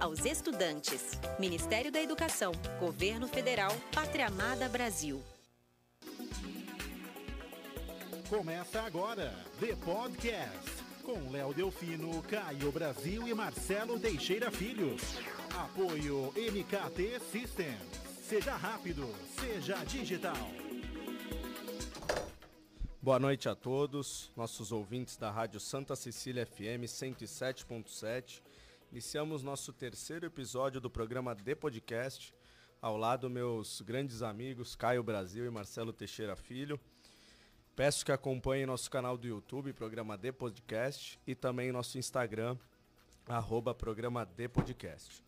aos estudantes. Ministério da Educação, Governo Federal, Pátria Amada Brasil. Começa agora, The Podcast, com Léo Delfino, Caio Brasil e Marcelo Teixeira Filho. Apoio MKT Systems. Seja rápido, seja digital. Boa noite a todos, nossos ouvintes da Rádio Santa Cecília FM 107.7. Iniciamos nosso terceiro episódio do programa The Podcast, ao lado meus grandes amigos Caio Brasil e Marcelo Teixeira Filho. Peço que acompanhem nosso canal do YouTube, Programa The Podcast, e também nosso Instagram, arroba Programa The Podcast.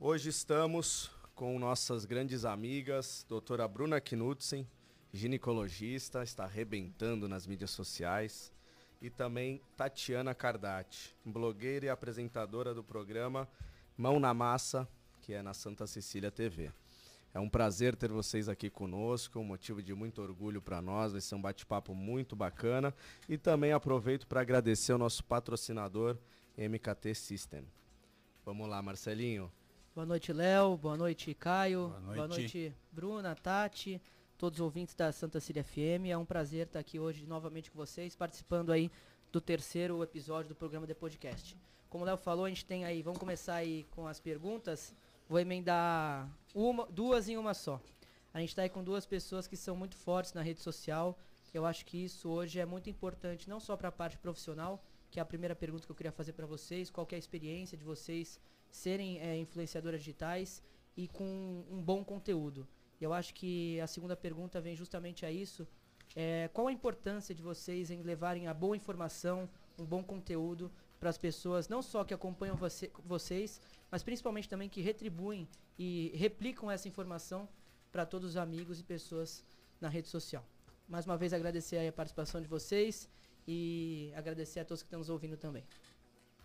Hoje estamos com nossas grandes amigas, doutora Bruna Knudsen, ginecologista, está arrebentando nas mídias sociais, e também Tatiana Cardati, blogueira e apresentadora do programa Mão na Massa, que é na Santa Cecília TV. É um prazer ter vocês aqui conosco, um motivo de muito orgulho para nós, vai ser um bate-papo muito bacana. E também aproveito para agradecer ao nosso patrocinador, MKT System. Vamos lá, Marcelinho. Boa noite, Léo. Boa noite, Caio. Boa noite. Boa noite, Bruna, Tati, todos os ouvintes da Santa Cília FM. É um prazer estar aqui hoje novamente com vocês, participando aí do terceiro episódio do programa de podcast. Como o Léo falou, a gente tem aí, vamos começar aí com as perguntas. Vou emendar uma, duas em uma só. A gente está aí com duas pessoas que são muito fortes na rede social. Eu acho que isso hoje é muito importante, não só para a parte profissional, que é a primeira pergunta que eu queria fazer para vocês. Qual é a experiência de vocês serem é, influenciadoras digitais e com um bom conteúdo? Eu acho que a segunda pergunta vem justamente a isso. É, qual a importância de vocês em levarem a boa informação, um bom conteúdo para as pessoas, não só que acompanham você, vocês, mas principalmente também que retribuem e replicam essa informação para todos os amigos e pessoas na rede social. Mais uma vez agradecer a participação de vocês e agradecer a todos que estão nos ouvindo também.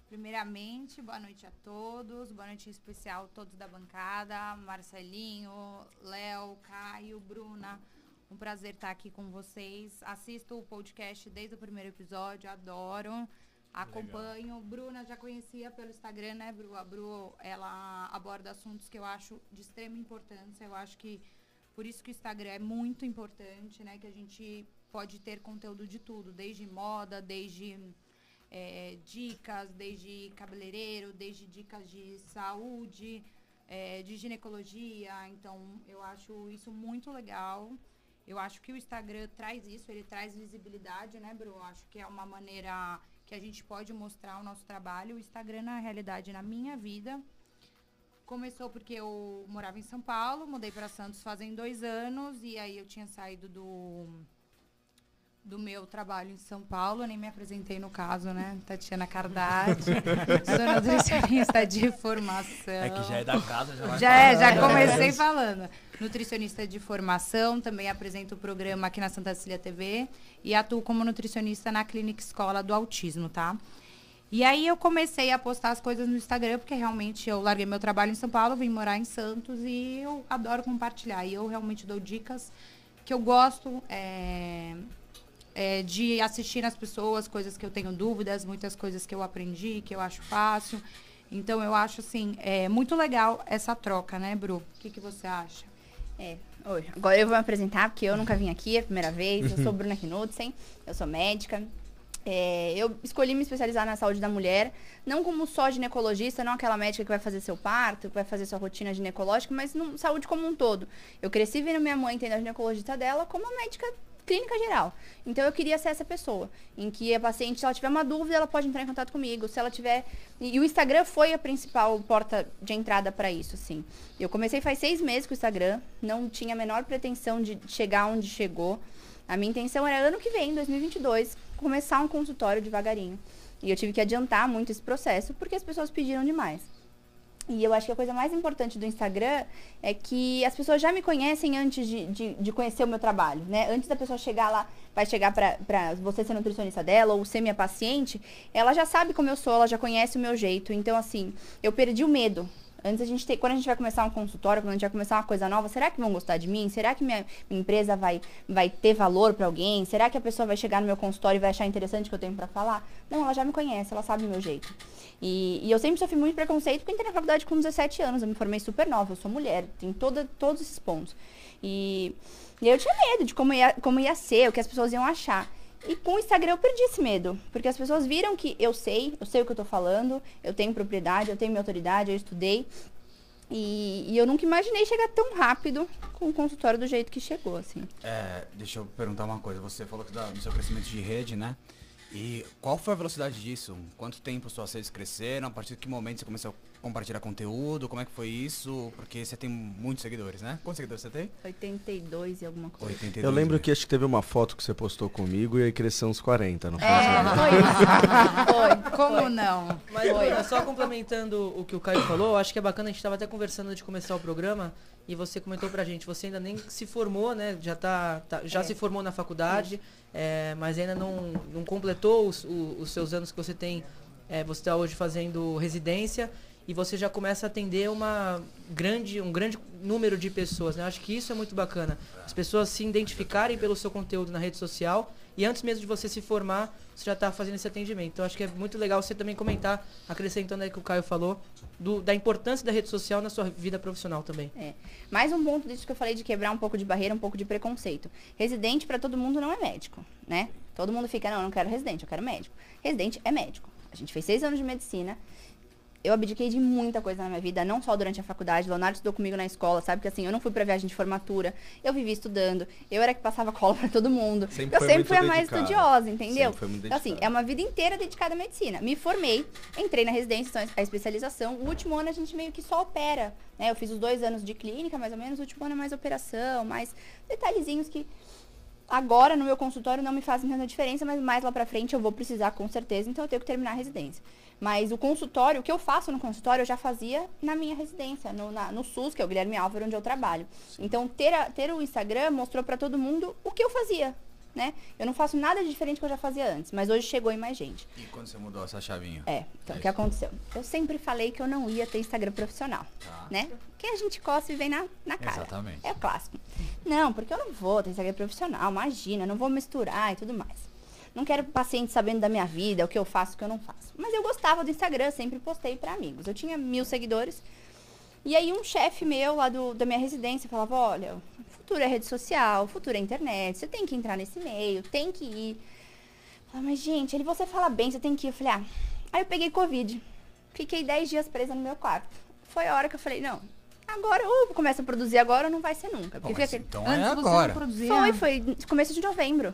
Primeiramente, boa noite a todos, boa noite em especial a todos da bancada, Marcelinho, Léo, Caio, Bruna. Um prazer estar aqui com vocês. Assisto o podcast desde o primeiro episódio, adoro. Acompanho. Bruna já conhecia pelo Instagram, né, Bru? A Bru, ela aborda assuntos que eu acho de extrema importância. Eu acho que por isso que o Instagram é muito importante, né? Que a gente pode ter conteúdo de tudo, desde moda, desde é, dicas, desde cabeleireiro, desde dicas de saúde, é, de ginecologia. Então, eu acho isso muito legal. Eu acho que o Instagram traz isso, ele traz visibilidade, né, Bru? Eu acho que é uma maneira que a gente pode mostrar o nosso trabalho. O Instagram, na realidade, na minha vida, começou porque eu morava em São Paulo, mudei para Santos fazem dois anos, e aí eu tinha saído do do meu trabalho em São Paulo, eu nem me apresentei no caso, né? Tatiana Cardati, sou nutricionista de formação. É que já é da casa, já vai Já é, já comecei falando. Nutricionista de formação, também apresento o programa aqui na Santa Cecília TV e atuo como nutricionista na Clínica Escola do Autismo, tá? E aí eu comecei a postar as coisas no Instagram, porque realmente eu larguei meu trabalho em São Paulo, vim morar em Santos e eu adoro compartilhar. E eu realmente dou dicas que eu gosto é, é, de assistir as pessoas, coisas que eu tenho dúvidas, muitas coisas que eu aprendi, que eu acho fácil. Então eu acho assim, é muito legal essa troca, né, Bru? O que, que você acha? É, oi. Agora eu vou me apresentar, porque eu nunca vim aqui, é a primeira vez. Eu sou Bruna Knudsen, eu sou médica. É, eu escolhi me especializar na saúde da mulher, não como só ginecologista, não aquela médica que vai fazer seu parto, que vai fazer sua rotina ginecológica, mas no, saúde como um todo. Eu cresci vendo minha mãe tendo a ginecologista dela como uma médica clínica geral. Então eu queria ser essa pessoa, em que a paciente, se ela tiver uma dúvida, ela pode entrar em contato comigo. Se ela tiver. E o Instagram foi a principal porta de entrada para isso, assim. Eu comecei faz seis meses com o Instagram, não tinha a menor pretensão de chegar onde chegou. A minha intenção era ano que vem, 2022, começar um consultório devagarinho. E eu tive que adiantar muito esse processo porque as pessoas pediram demais. E eu acho que a coisa mais importante do Instagram é que as pessoas já me conhecem antes de, de, de conhecer o meu trabalho, né? Antes da pessoa chegar lá, vai chegar pra, pra você ser nutricionista dela ou ser minha paciente, ela já sabe como eu sou, ela já conhece o meu jeito. Então, assim, eu perdi o medo Antes a gente tem, quando a gente vai começar um consultório, quando a gente vai começar uma coisa nova, será que vão gostar de mim? Será que minha, minha empresa vai, vai ter valor para alguém? Será que a pessoa vai chegar no meu consultório e vai achar interessante o que eu tenho para falar? Não, ela já me conhece, ela sabe o meu jeito. E, e, eu sempre sofri muito preconceito porque entrei na faculdade com 17 anos, eu me formei super nova, eu sou mulher, tem todos esses pontos. E, e eu tinha medo de como ia, como ia ser, o que as pessoas iam achar. E com o Instagram eu perdi esse medo, porque as pessoas viram que eu sei, eu sei o que eu tô falando, eu tenho propriedade, eu tenho minha autoridade, eu estudei. E, e eu nunca imaginei chegar tão rápido com o consultório do jeito que chegou, assim. É, deixa eu perguntar uma coisa. Você falou que do seu crescimento de rede, né? E qual foi a velocidade disso? Quanto tempo suas redes cresceram? A partir de que momento você começou a compartilhar conteúdo? Como é que foi isso? Porque você tem muitos seguidores, né? Quantos seguidores você tem? 82 e alguma coisa. 82, eu lembro né? que acho que teve uma foto que você postou comigo e aí cresceu uns 40, não foi? É, foi. foi. Como foi. não? Mas foi. só complementando o que o Caio falou, acho que é bacana, a gente estava até conversando antes de começar o programa e você comentou pra gente, você ainda nem se formou, né? Já, tá, tá já é. se formou na faculdade, é, mas ainda não, não completou os, os, os seus anos que você tem. É, você está hoje fazendo residência e você já começa a atender uma grande, um grande número de pessoas. Né? Acho que isso é muito bacana. As pessoas se identificarem pelo seu conteúdo na rede social e antes mesmo de você se formar, você já está fazendo esse atendimento. Então acho que é muito legal você também comentar, acrescentando aí que o Caio falou, do, da importância da rede social na sua vida profissional também. É. Mais um ponto disso que eu falei de quebrar um pouco de barreira, um pouco de preconceito. Residente para todo mundo não é médico, né? Todo mundo fica, não, eu não quero residente, eu quero médico. Residente é médico. A gente fez seis anos de medicina, eu abdiquei de muita coisa na minha vida, não só durante a faculdade. Leonardo estudou comigo na escola, sabe? Que assim, eu não fui pra viagem de formatura, eu vivi estudando, eu era que passava cola para todo mundo. Sempre eu sempre fui a mais dedicada. estudiosa, entendeu? Então, assim, é uma vida inteira dedicada à medicina. Me formei, entrei na residência, então a especialização. O último ano a gente meio que só opera, né? Eu fiz os dois anos de clínica, mais ou menos, o último ano é mais operação, mais detalhezinhos que agora no meu consultório não me fazem tanta diferença, mas mais lá pra frente eu vou precisar com certeza, então eu tenho que terminar a residência. Mas o consultório, o que eu faço no consultório, eu já fazia na minha residência, no, na, no SUS, que é o Guilherme Álvaro, onde eu trabalho. Sim. Então, ter, a, ter o Instagram mostrou para todo mundo o que eu fazia, né? Eu não faço nada de diferente do que eu já fazia antes, mas hoje chegou em mais gente. E quando você mudou essa chavinha? É, então é o que aconteceu? Eu sempre falei que eu não ia ter Instagram profissional, tá. né? Que a gente costa e vem na, na cara. Exatamente. É o clássico. Não, porque eu não vou ter Instagram profissional, imagina, não vou misturar e tudo mais. Não quero paciente sabendo da minha vida, o que eu faço, o que eu não faço. Mas eu gostava do Instagram, sempre postei para amigos. Eu tinha mil seguidores. E aí um chefe meu lá do, da minha residência falava, olha, futuro é rede social, futuro é internet, você tem que entrar nesse meio, tem que ir. Eu falava, mas gente, ele você fala bem, você tem que ir. Eu falei, ah. Aí eu peguei Covid. Fiquei 10 dias presa no meu quarto. Foi a hora que eu falei, não, agora ou começa a produzir agora ou não vai ser nunca. Porque Bom, então é agora. Foi, foi começo de novembro.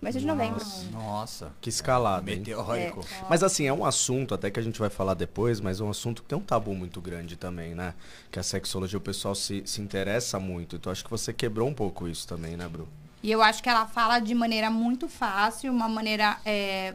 Começo de novembro. Nossa. Que escalada. Meteórico. É. Mas assim, é um assunto, até que a gente vai falar depois, mas é um assunto que tem um tabu muito grande também, né? Que a sexologia, o pessoal se, se interessa muito. Então acho que você quebrou um pouco isso também, né, Bru? E eu acho que ela fala de maneira muito fácil, uma maneira é,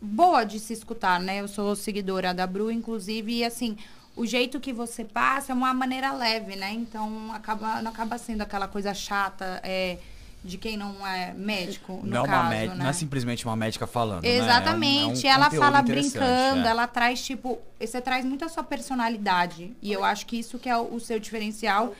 boa de se escutar, né? Eu sou seguidora da Bru, inclusive, e assim, o jeito que você passa é uma maneira leve, né? Então acaba, não acaba sendo aquela coisa chata. É, de quem não é médico, no não, é caso, né? não é simplesmente uma médica falando, Exatamente. Né? É um, é um ela fala brincando, é. ela traz, tipo... Você traz muito a sua personalidade. E eu acho que isso que é o, o seu diferencial.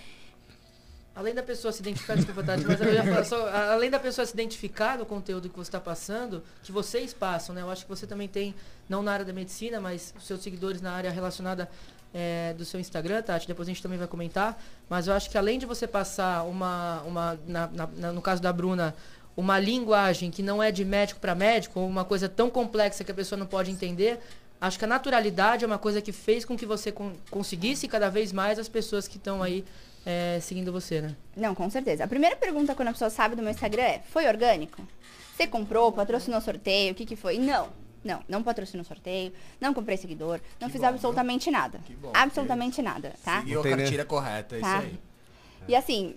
Além da pessoa se identificar, desculpa, Tati, mas eu ia falar só, além da pessoa se identificar no conteúdo que você está passando, que vocês passam, né? Eu acho que você também tem, não na área da medicina, mas os seus seguidores na área relacionada é, do seu Instagram, Tati, depois a gente também vai comentar. Mas eu acho que além de você passar uma, uma na, na, no caso da Bruna, uma linguagem que não é de médico para médico, uma coisa tão complexa que a pessoa não pode entender, acho que a naturalidade é uma coisa que fez com que você con conseguisse cada vez mais as pessoas que estão aí é, seguindo você, né? Não, com certeza. A primeira pergunta quando a pessoa sabe do meu Instagram é: foi orgânico? Você comprou, patrocinou sorteio, o que, que foi? Não. Não, não patrocino sorteio, não comprei seguidor, não que fiz bom, absolutamente viu? nada. Bom, absolutamente nada, tá? Seguiu a cartilha correta, é tá? isso aí. E assim,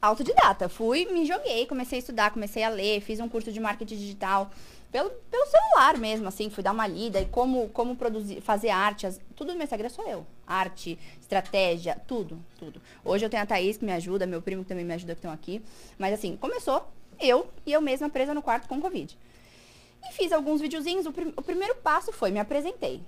autodidata. Fui, me joguei, comecei a estudar, comecei a ler, fiz um curso de marketing digital pelo, pelo celular mesmo, assim, fui dar uma lida e como, como produzir, fazer arte, as, tudo no meu Instagram sou eu. Arte, estratégia, tudo, tudo. Hoje eu tenho a Thaís que me ajuda, meu primo que também me ajuda que estão aqui. Mas assim, começou eu e eu mesma presa no quarto com Covid. E fiz alguns videozinhos. O, prim o primeiro passo foi, me apresentei.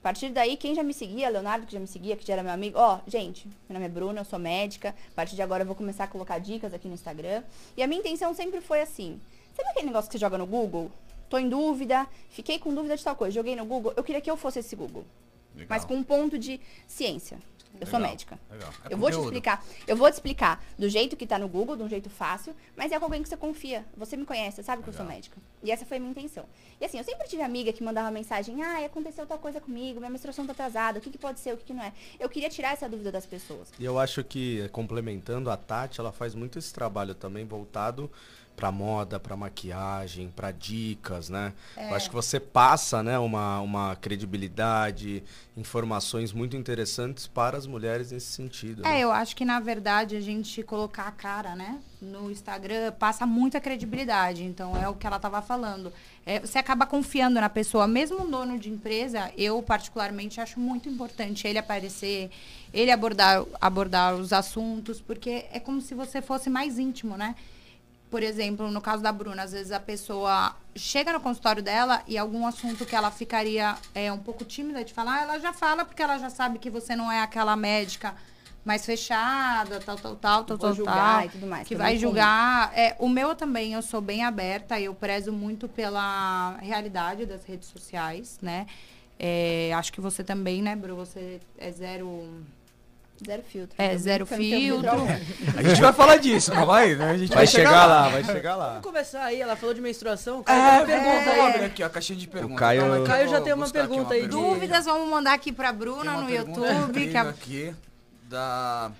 A partir daí, quem já me seguia, Leonardo, que já me seguia, que já era meu amigo, ó, gente, meu nome é Bruna, eu sou médica. A partir de agora eu vou começar a colocar dicas aqui no Instagram. E a minha intenção sempre foi assim. Sabe aquele negócio que você joga no Google? Tô em dúvida, fiquei com dúvida de tal coisa, joguei no Google. Eu queria que eu fosse esse Google. Legal. Mas com um ponto de ciência. Eu sou Legal, médica. legal. É eu vou te explicar. Eu vou te explicar do jeito que tá no Google, de um jeito fácil, mas é com alguém que você confia. Você me conhece, você sabe que eu sou Legal. médica. E essa foi a minha intenção. E assim, eu sempre tive amiga que mandava mensagem: ah, aconteceu tal coisa comigo, minha menstruação tá atrasada, o que, que pode ser, o que, que não é. Eu queria tirar essa dúvida das pessoas. E eu acho que, complementando, a Tati, ela faz muito esse trabalho também voltado pra moda, pra maquiagem, pra dicas, né? Eu acho que você passa, né, uma, uma credibilidade, informações muito interessantes para as mulheres nesse sentido. É, né? eu acho que na verdade a gente colocar a cara, né, no Instagram passa muita credibilidade. Então é o que ela tava falando. É, você acaba confiando na pessoa, mesmo um dono de empresa, eu particularmente acho muito importante ele aparecer, ele abordar, abordar os assuntos, porque é como se você fosse mais íntimo, né? Por exemplo, no caso da Bruna, às vezes a pessoa chega no consultório dela e algum assunto que ela ficaria é, um pouco tímida de falar, ela já fala porque ela já sabe que você não é aquela médica mais fechada, tal, tal, tal, tal, tal, julgar tal, e tudo mais, que é vai comum. julgar. É, o meu também, eu sou bem aberta, eu prezo muito pela realidade das redes sociais, né? É, acho que você também, né, Bru? Você é zero... Zero filtro. É, Eu zero filtro. A gente vai falar disso, não vai? né? A gente Vai chegar lá, vai chegar lá. Vamos começar aí, ela falou de menstruação. Caio, É, pergunta pergunta aí. aqui, ó, a caixinha de perguntas. Caio- que eu Caio já tem uma pergunta aí de- Dúvidas, vamos mandar aqui pra Bruna no YouTube. Que a- aqui da...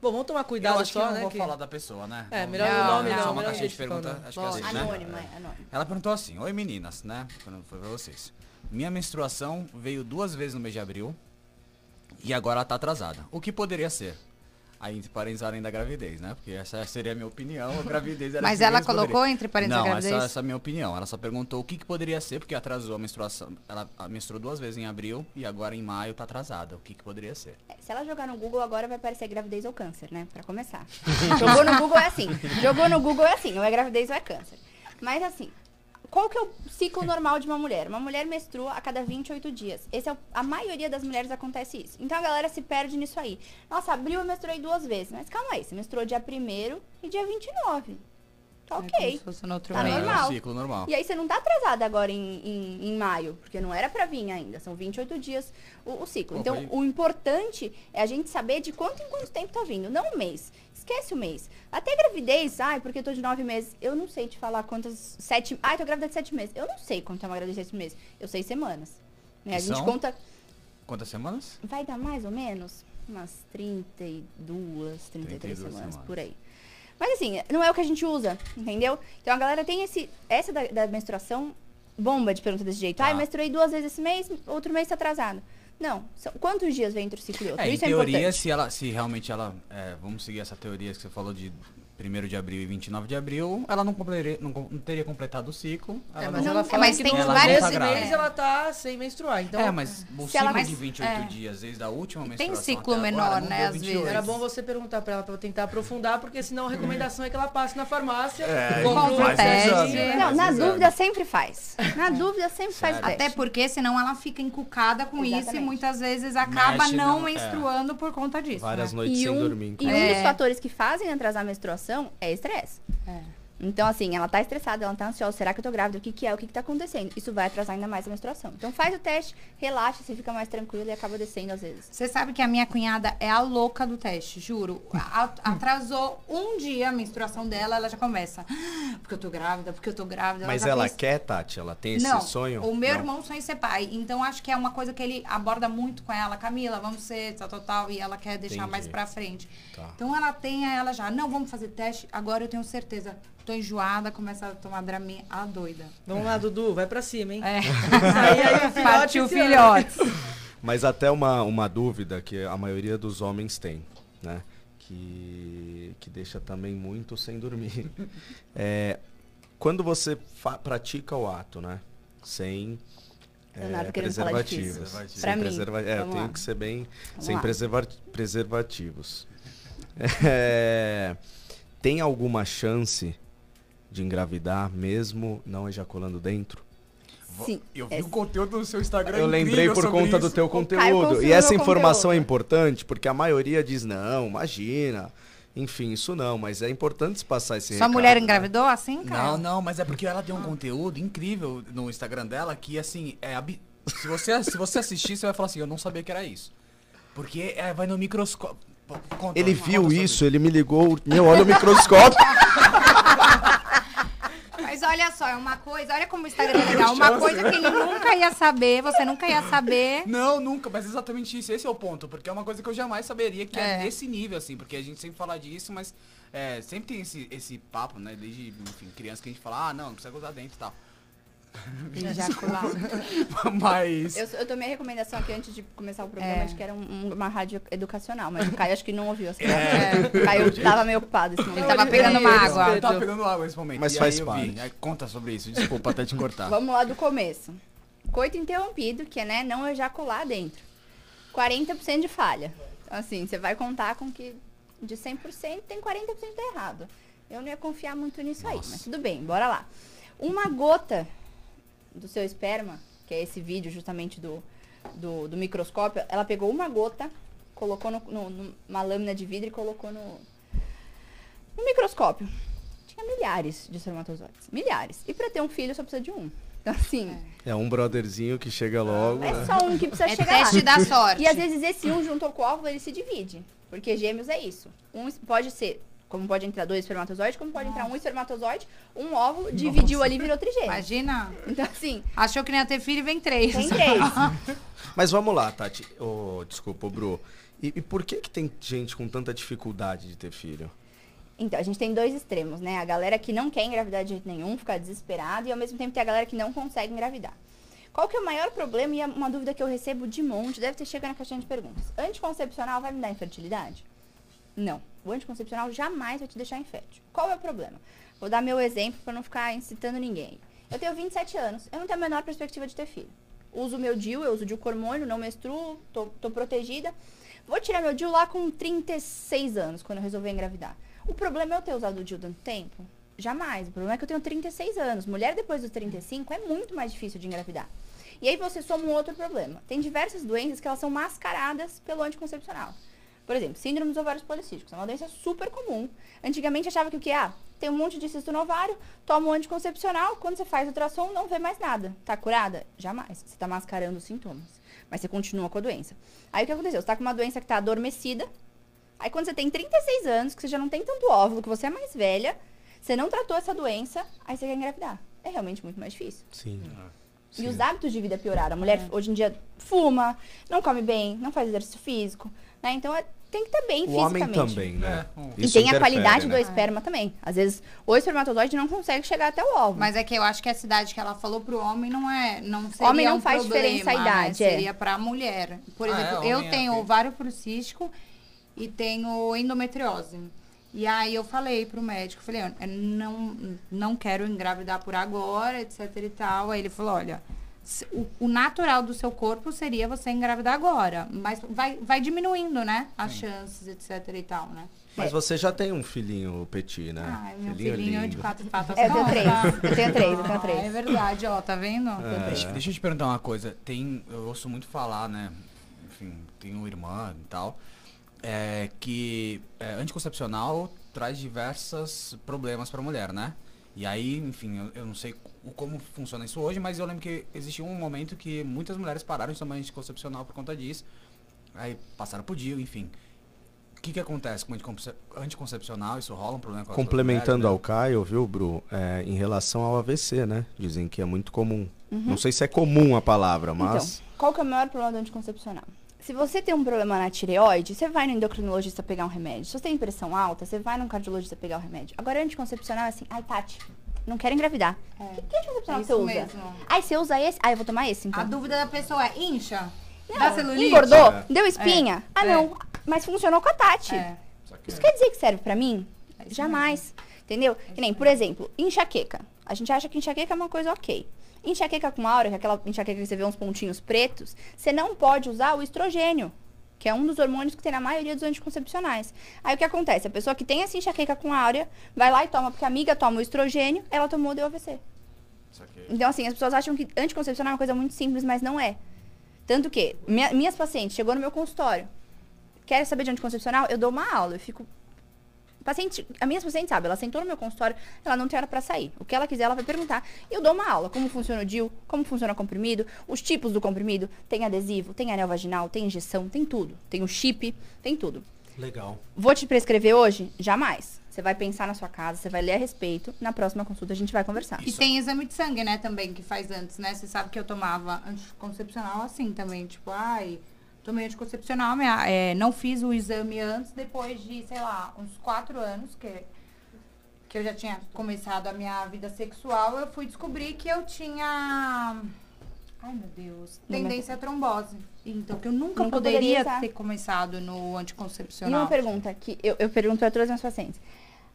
Bom, vamos tomar eu cuidado acho que eu só, não né? vou que- falar da pessoa, né? É, melhor o nome Só não, uma melhor caixinha de identificando. pergunta, acho que é assim, né? Anônima, é anônima. Ela perguntou assim: Oi meninas, né? Quando foi pra vocês. Minha menstruação veio duas vezes no mês de abril e agora ela tá atrasada. O que poderia ser? Aí, entre parênteses, além da gravidez, né? Porque essa seria a minha opinião. A gravidez era Mas ela menos poderia. colocou entre parênteses a Não, gravidez? essa, essa é a minha opinião. Ela só perguntou o que, que poderia ser, porque atrasou a menstruação. Ela a menstruou duas vezes em abril e agora em maio tá atrasada. O que, que poderia ser? É, Se ela jogar no Google agora vai aparecer gravidez ou câncer, né? Pra começar. Jogou no Google é assim. Jogou no Google é assim, ou é gravidez ou é câncer. Mas assim, qual que é o ciclo normal de uma mulher? Uma mulher menstrua a cada 28 dias. Esse é o- a maioria das mulheres acontece isso. Então a galera se perde nisso aí. Nossa, abril eu menstruei duas vezes. Mas calma aí, você menstruou dia 1 e dia 29. Tá É como ok. se fosse no outro Tá mês. É, normal. um ciclo normal. E aí você não tá atrasada agora em, em, em maio, porque não era pra vir ainda. São 28 dias o, o ciclo. Pô, então, foi- o importante é a gente saber de quanto em quanto tempo tá vindo, não um mês. Esquece o mês. Até gravidez, ai, porque eu tô de nove meses. Eu não sei te falar quantas. Sete. Ai, tô grávida de sete meses. Eu não sei quanto é uma gravidez de sete meses. Eu sei semanas. Né? A gente são? conta. Quantas semanas? Vai dar mais ou menos umas 32, 33 32 semanas, semanas. por aí. Mas assim, não é o que a gente usa, entendeu? Então a galera tem esse. Essa da, da menstruação bomba de pergunta desse jeito. Ah, menstruei duas vezes esse mês, outro mês tá atrasado. Não. São, quantos dias vem entre o ciclo e outro? É, em Isso é teoria, importante. se ela, se realmente ela, é, vamos seguir essa teoria que você falou de 1 de abril e 29 de abril, ela não, compleria- não, não teria completado o ciclo. É, ela mas não- ela é, fala mas que tem várias- nesse grávida. mês ela tá sem menstruar. Então, é, mas o Se ela- ciclo mas- de 28 é. dias desde a última Tem menstruação ciclo até menor, agora, né, às 28. vezes. era bom você perguntar pra ela pra eu tentar aprofundar, porque senão a recomendação é que ela passe na farmácia. É, compre um exame, né? Não, na dúvida sempre faz. Na dúvida sempre faz teste. Até porque senão ela fica encucada com isso e Exatamente. muitas vezes acaba Mexe não é. menstruando por conta disso. Várias né? noites E sem um, dormir. e um É. dos fatores que fazem atrasar a menstruação é estresse. É. Então, assim, ela tá estressada, ela tá ansiosa. Será que eu tô grávida? O que, que é? O que, que tá acontecendo? Isso vai atrasar ainda mais a menstruação. Então, faz o teste, relaxa, você fica mais tranquilo e acaba descendo às vezes. Você sabe que a minha cunhada é a louca do teste, juro. A- atrasou um dia a menstruação dela, ela já começa. "Ah, Porque eu tô grávida, porque eu tô grávida. Mas ela fez- quer, Tati? Ela tem esse não, sonho? o meu Não. irmão sonha em ser pai. Então acho que é uma coisa que ele aborda muito com ela. Camila, vamos ser tal, tal, tal. E ela quer deixar Entendi. mais pra frente. Tá. Então ela tem, ela já, não, vamos fazer teste. Agora eu tenho certeza. Tô enjoada, começa a tomar draminha. A doida. Vamos lá, Dudu, vai pra cima, hein? É. Aí, aí, o filhote Partiu filhotes. Mas até uma, uma dúvida que a maioria dos homens tem, né? Que, que deixa também muito sem dormir. É, quando você pratica o ato, né? Sem é, falar preservativos. Pra mim, preserva- É, eu tenho lá. que ser bem Vamos sem preserva- preservativos. É, tem alguma chance de engravidar mesmo não ejaculando dentro? Sim. Eu vi é- o conteúdo do seu Instagram Eu lembrei por sobre conta do isso. teu Caio conteúdo. E essa informação é conteúdo. importante porque a maioria diz não, imagina. Enfim, isso não, mas é importante se passar esse Sua recado, mulher né? engravidou assim, cara? Não, não, mas é porque ela tem um conteúdo incrível no Instagram dela que, assim, é ab- se, você, se você assistir, você vai falar assim, eu não sabia que era isso. Porque é, vai no microscópio. Conta- Ele viu sobre isso, ele me ligou, meu, olha o microscópio. Olha só, é uma coisa, olha como o Instagram é legal. Uma coisa que ele nunca ia saber, você nunca ia saber. Não, nunca, mas exatamente isso. Esse é o ponto, porque é uma coisa que eu jamais saberia que é, É. nesse nível, assim, porque a gente sempre fala disso, mas é, sempre tem esse, esse papo, né? Desde, enfim, criança que a gente fala, ah, não, não precisa gozar dentro e tal. Ejacular. mas. Eu, eu tomei a recomendação aqui antes de começar o programa, É. acho que era um- um- uma rádio educacional, mas o Caio acho que não ouviu as É. O Caio tava meio ocupado esse momento. Ele tava pegando uma água. Tava pegando água nesse momento. Mas e faz parte. vi. Aí conta sobre isso, desculpa até te cortar. Vamos lá do começo. Coito interrompido, que é né, não ejacular dentro. 40% de falha. Então, assim, você vai contar com que de 100% tem 40% de errado. Eu não ia confiar muito nisso aí, mas tudo bem, bora lá. Uma gota do seu esperma, que é esse vídeo justamente do, do, do microscópio, ela pegou uma gota, colocou no, no- numa lâmina de vidro e colocou no, no microscópio. Tinha milhares de espermatozoides. Milhares. E pra ter um filho só precisa de um. Então, assim, É um brotherzinho que chega logo. é, né? só um que precisa É chegar teste lá. da sorte. E às vezes esse um junto com o óvulo, ele se divide. Porque gêmeos é isso. Um pode ser, como pode entrar dois espermatozoides, como pode entrar um espermatozoide, um óvulo, dividiu ali e virou trigêmeo. Imagina. Então, assim, Achou que não ia ter filho e vem três. tem três. Mas vamos lá, Tati. Ô, desculpa, Bru. E, e por que que tem gente com tanta dificuldade de ter filho? Então, a gente tem dois extremos, né? A galera que não quer engravidar de jeito nenhum, fica desesperada, e ao mesmo tempo tem a galera que não consegue engravidar. Qual que é o maior problema e é uma dúvida que eu recebo de monte, deve ter chegado na caixinha de perguntas. Anticoncepcional vai me dar infertilidade? Não. O anticoncepcional jamais vai te deixar infértil. Qual é o problema? Vou dar meu exemplo para não ficar incitando ninguém. Eu tenho 27 anos, eu não tenho a menor perspectiva de ter filho. Uso meu DIU, eu uso DIU hormônio, não menstruo, tô, tô protegida. Vou tirar meu DIU lá com 36 anos, quando eu resolver engravidar. O problema é eu ter usado o DIU tanto tempo? Jamais. O problema é que eu tenho 36 anos. Mulher depois dos 35 é muito mais difícil de engravidar. E aí você soma um outro problema. Tem diversas doenças que elas são mascaradas pelo anticoncepcional. Por exemplo, síndrome dos ovários policísticos. É uma doença super comum. Antigamente achava que o que? Ah, tem um monte de cisto no ovário, toma um anticoncepcional, quando você faz ultrassom, não vê mais nada. Tá curada? Jamais. Você tá mascarando os sintomas. Mas você continua com a doença. Aí o que aconteceu? Você tá com uma doença que tá adormecida. Aí quando você tem 36 anos, que você já não tem tanto óvulo, que você é mais velha, você não tratou essa doença, aí você quer engravidar. É realmente muito mais difícil. Sim. E os hábitos de vida pioraram. A mulher hoje em dia fuma, não come bem, não faz exercício físico. Né? Então é- tem que estar bem O homem fisicamente. também, né? É, E Isso tem a qualidade do né? esperma também. Às vezes o espermatozoide não consegue chegar até o óvulo. Mas é que eu acho que a cidade que ela falou pro homem não é. Não seria Homem não um faz problema, diferença a né? idade, é. Seria pra mulher. Por Ah, exemplo, é, eu homem é tenho ovário policístico e tenho endometriose. E aí eu falei pro médico, falei, "Ó, eu não, não quero engravidar por agora, etc e tal. Aí ele falou, olha, o, o natural do seu corpo seria você engravidar agora. Mas vai, vai diminuindo, né? As chances, etc e tal, né? Mas você já tem um filhinho petit, né? Ai, meu filhinho de lindo. quatro patas. É, eu tenho três. Eu tenho três, eu tenho Ah, três. É verdade, ó, tá vendo? Deixa, deixa eu te perguntar uma coisa. Tem, eu ouço muito falar, né? Enfim, tenho irmã e tal. É, que é, anticoncepcional traz diversos problemas pra mulher, né? E aí, enfim, eu, eu não sei como funciona isso hoje, mas eu lembro que existia um momento que muitas mulheres pararam de tomar anticoncepcional por conta disso. Aí passaram por dia, enfim. O que que acontece com anticoncepcional? Isso rola um problema com Complementando mulheres, ao Caio, viu, Bru? É, em relação ao AVC, né? Dizem que é muito comum. Não sei se é comum a palavra, mas. Então, qual que é o maior problema do anticoncepcional? Se você tem um problema na tireoide, você vai no endocrinologista pegar um remédio. Se você tem pressão alta, você vai no cardiologista pegar o remédio. Agora, anticoncepcional é assim, ai, Tati, não quero engravidar. É. Que, que anticoncepcional Isso você usa? mesmo. Ai, você usa esse? Ah, eu vou tomar esse, então. A dúvida da pessoa é, incha? Não, Dá celulite? engordou? É. Deu espinha? Ah, É. não. Mas funcionou com a Tati. É. Isso quer dizer que serve pra mim? É Jamais. Entendeu? Que nem, por exemplo, enxaqueca. A gente acha que enxaqueca é uma coisa ok. Enxaqueca com áurea, que é aquela enxaqueca que você vê uns pontinhos pretos, você não pode usar o estrogênio, que é um dos hormônios que tem na maioria dos anticoncepcionais. Aí o que acontece? A pessoa que tem essa enxaqueca com áurea vai lá e toma, porque a amiga toma o estrogênio, ela tomou deu AVC. Então, assim, as pessoas acham que anticoncepcional é uma coisa muito simples, mas não é. Tanto que, minha- minhas pacientes chegou no meu consultório, querem saber de anticoncepcional, eu dou uma aula, eu fico... Paciente, a minha paciente sabe, ela sentou no meu consultório, ela não tem hora pra sair. O que ela quiser, ela vai perguntar. E eu dou uma aula, como funciona o DIU, como funciona o comprimido, os tipos do comprimido, tem adesivo, tem anel vaginal, tem injeção, tem tudo. Tem o chip, tem tudo. Legal. Vou te prescrever hoje? Jamais. Você vai pensar na sua casa, você vai ler a respeito. Na próxima consulta a gente vai conversar. E tem exame de sangue, né, também, que faz antes, né? Você sabe que eu tomava anticoncepcional assim também, tipo, ai, tomei anticoncepcional, minha, é, não fiz o exame antes, depois de, sei lá, uns quatro anos, que, que eu já tinha começado a minha vida sexual, eu fui descobrir que eu tinha. Ai, meu Deus. Tendência à trombose. Então, que eu nunca, Nunca poderia poderia ter começado no E anticoncepcional. uma pergunta que eu, eu pergunto para todas as minhas pacientes.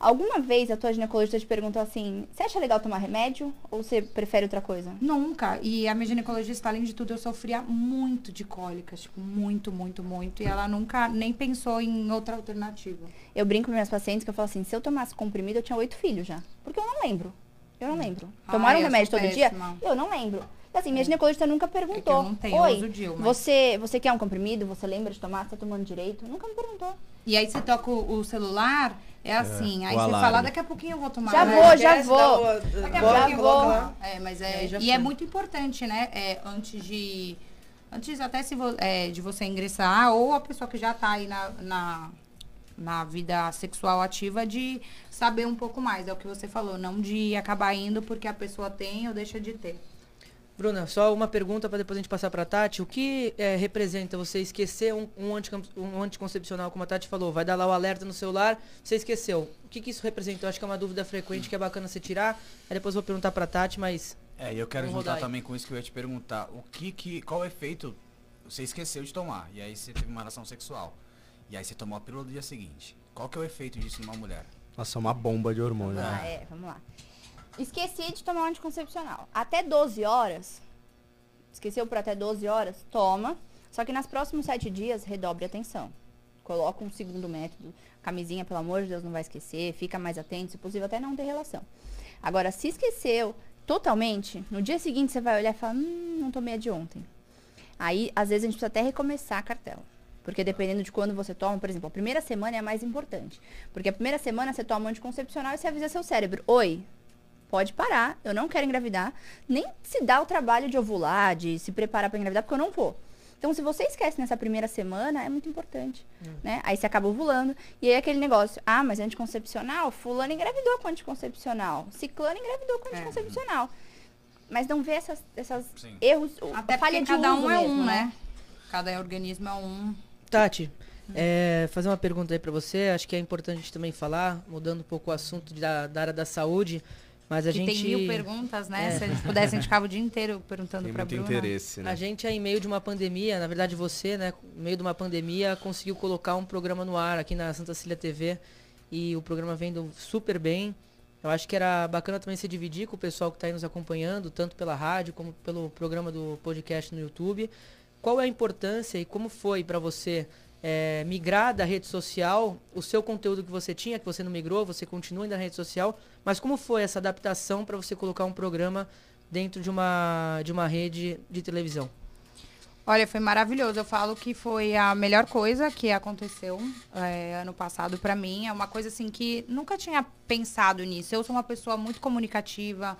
Alguma vez a tua ginecologista te perguntou assim, você acha legal tomar remédio ou você prefere outra coisa? Nunca. E a minha ginecologista, além de tudo, eu sofria muito de cólicas. Tipo, muito, muito, muito. E ela nunca nem pensou em outra alternativa. Eu brinco com minhas pacientes que eu falo assim, se eu tomasse comprimido, eu tinha oito filhos já. Porque eu não lembro. Eu não lembro. Ai, Tomaram um remédio todo dia? Eu não lembro. Assim, minha ginecologista nunca perguntou. eu não tenho, Oi, mas- você, você quer um comprimido? Você lembra de tomar? Você tá tomando direito? Nunca me perguntou. E aí você toca o celular, é assim. aí o você alarme. fala, daqui a pouquinho eu vou tomar. Já vou, já vou. Daqui a pouquinho eu vou. É, mas é. Aí E é muito importante, né? É, antes de. Antes até se vo- é, de você ingressar, ou a pessoa que já tá aí na, na, na vida sexual ativa, de saber um pouco mais. É o que você falou, não de acabar indo porque a pessoa tem ou deixa de ter. Bruna, só uma pergunta para depois a gente passar para Tati. O que eh, representa você esquecer um, um, anticon- um anticoncepcional, como a Tati falou? Vai dar lá o alerta no celular, você esqueceu. O que, que isso representa? Eu acho que é uma dúvida frequente que é bacana você tirar. Aí depois eu vou perguntar para Tati, mas É, e eu quero Vamos juntar aí. também com isso que eu ia te perguntar. O que que. Qual o efeito você esqueceu de tomar? E aí você teve uma relação sexual. E aí você tomou a pílula do dia seguinte. Qual que é o efeito disso numa mulher? Nossa, é uma bomba de hormônio. Ah, né? é, vamos lá. Esqueci de tomar um anticoncepcional. Até 12 horas, esqueceu por até 12 horas, toma. Só que nas próximos 7 dias, redobre a atenção. Coloca um segundo método. Camisinha, pelo amor de Deus, não vai esquecer. Fica mais atento, se possível, até não ter relação. Agora, se esqueceu totalmente, no dia seguinte você vai olhar e falar, hum, não tomei a de ontem. Aí, às vezes, a gente precisa até recomeçar a cartela. Porque dependendo de quando você toma, por exemplo, a primeira semana é a mais importante. Porque a primeira semana você toma um anticoncepcional e você avisa seu cérebro, oi, pode parar, eu não quero engravidar. Nem se dá o trabalho de ovular, de se preparar para engravidar, porque eu não vou. Então, se você esquece nessa primeira semana, é muito importante, né? Aí você acaba ovulando. E aí aquele negócio, ah, mas anticoncepcional, fulano engravidou com anticoncepcional. Ciclano engravidou com É. anticoncepcional. Mas não vê essas, essas Sim. erros, Até falha de cada um é mesmo, um, né? Cada organismo é um. Tati, é, fazer uma pergunta aí para você. Acho que é importante a gente também falar, mudando um pouco o assunto da, da área da saúde. Mas a que gente. tem mil perguntas, né? É. Se a gente pudesse, a gente ficava o dia inteiro perguntando muito Bruna. interesse, né? A gente é em meio de uma pandemia, na verdade você, né, no meio de uma pandemia, conseguiu colocar um programa no ar aqui na Santa Cília TV e o programa vem indo super bem. Eu acho que era bacana também se dividir com o pessoal que está aí nos acompanhando, tanto pela rádio como pelo programa do podcast no YouTube. Qual é a importância e como foi para você é, migrar da rede social, o seu conteúdo que você tinha, que você não migrou, você continua ainda na rede social, mas como foi essa adaptação para você colocar um programa dentro de uma, de uma rede de televisão? Olha, foi maravilhoso. Eu falo que foi a melhor coisa que aconteceu é, ano passado pra mim. É uma coisa assim que nunca tinha pensado nisso. Eu sou uma pessoa muito comunicativa,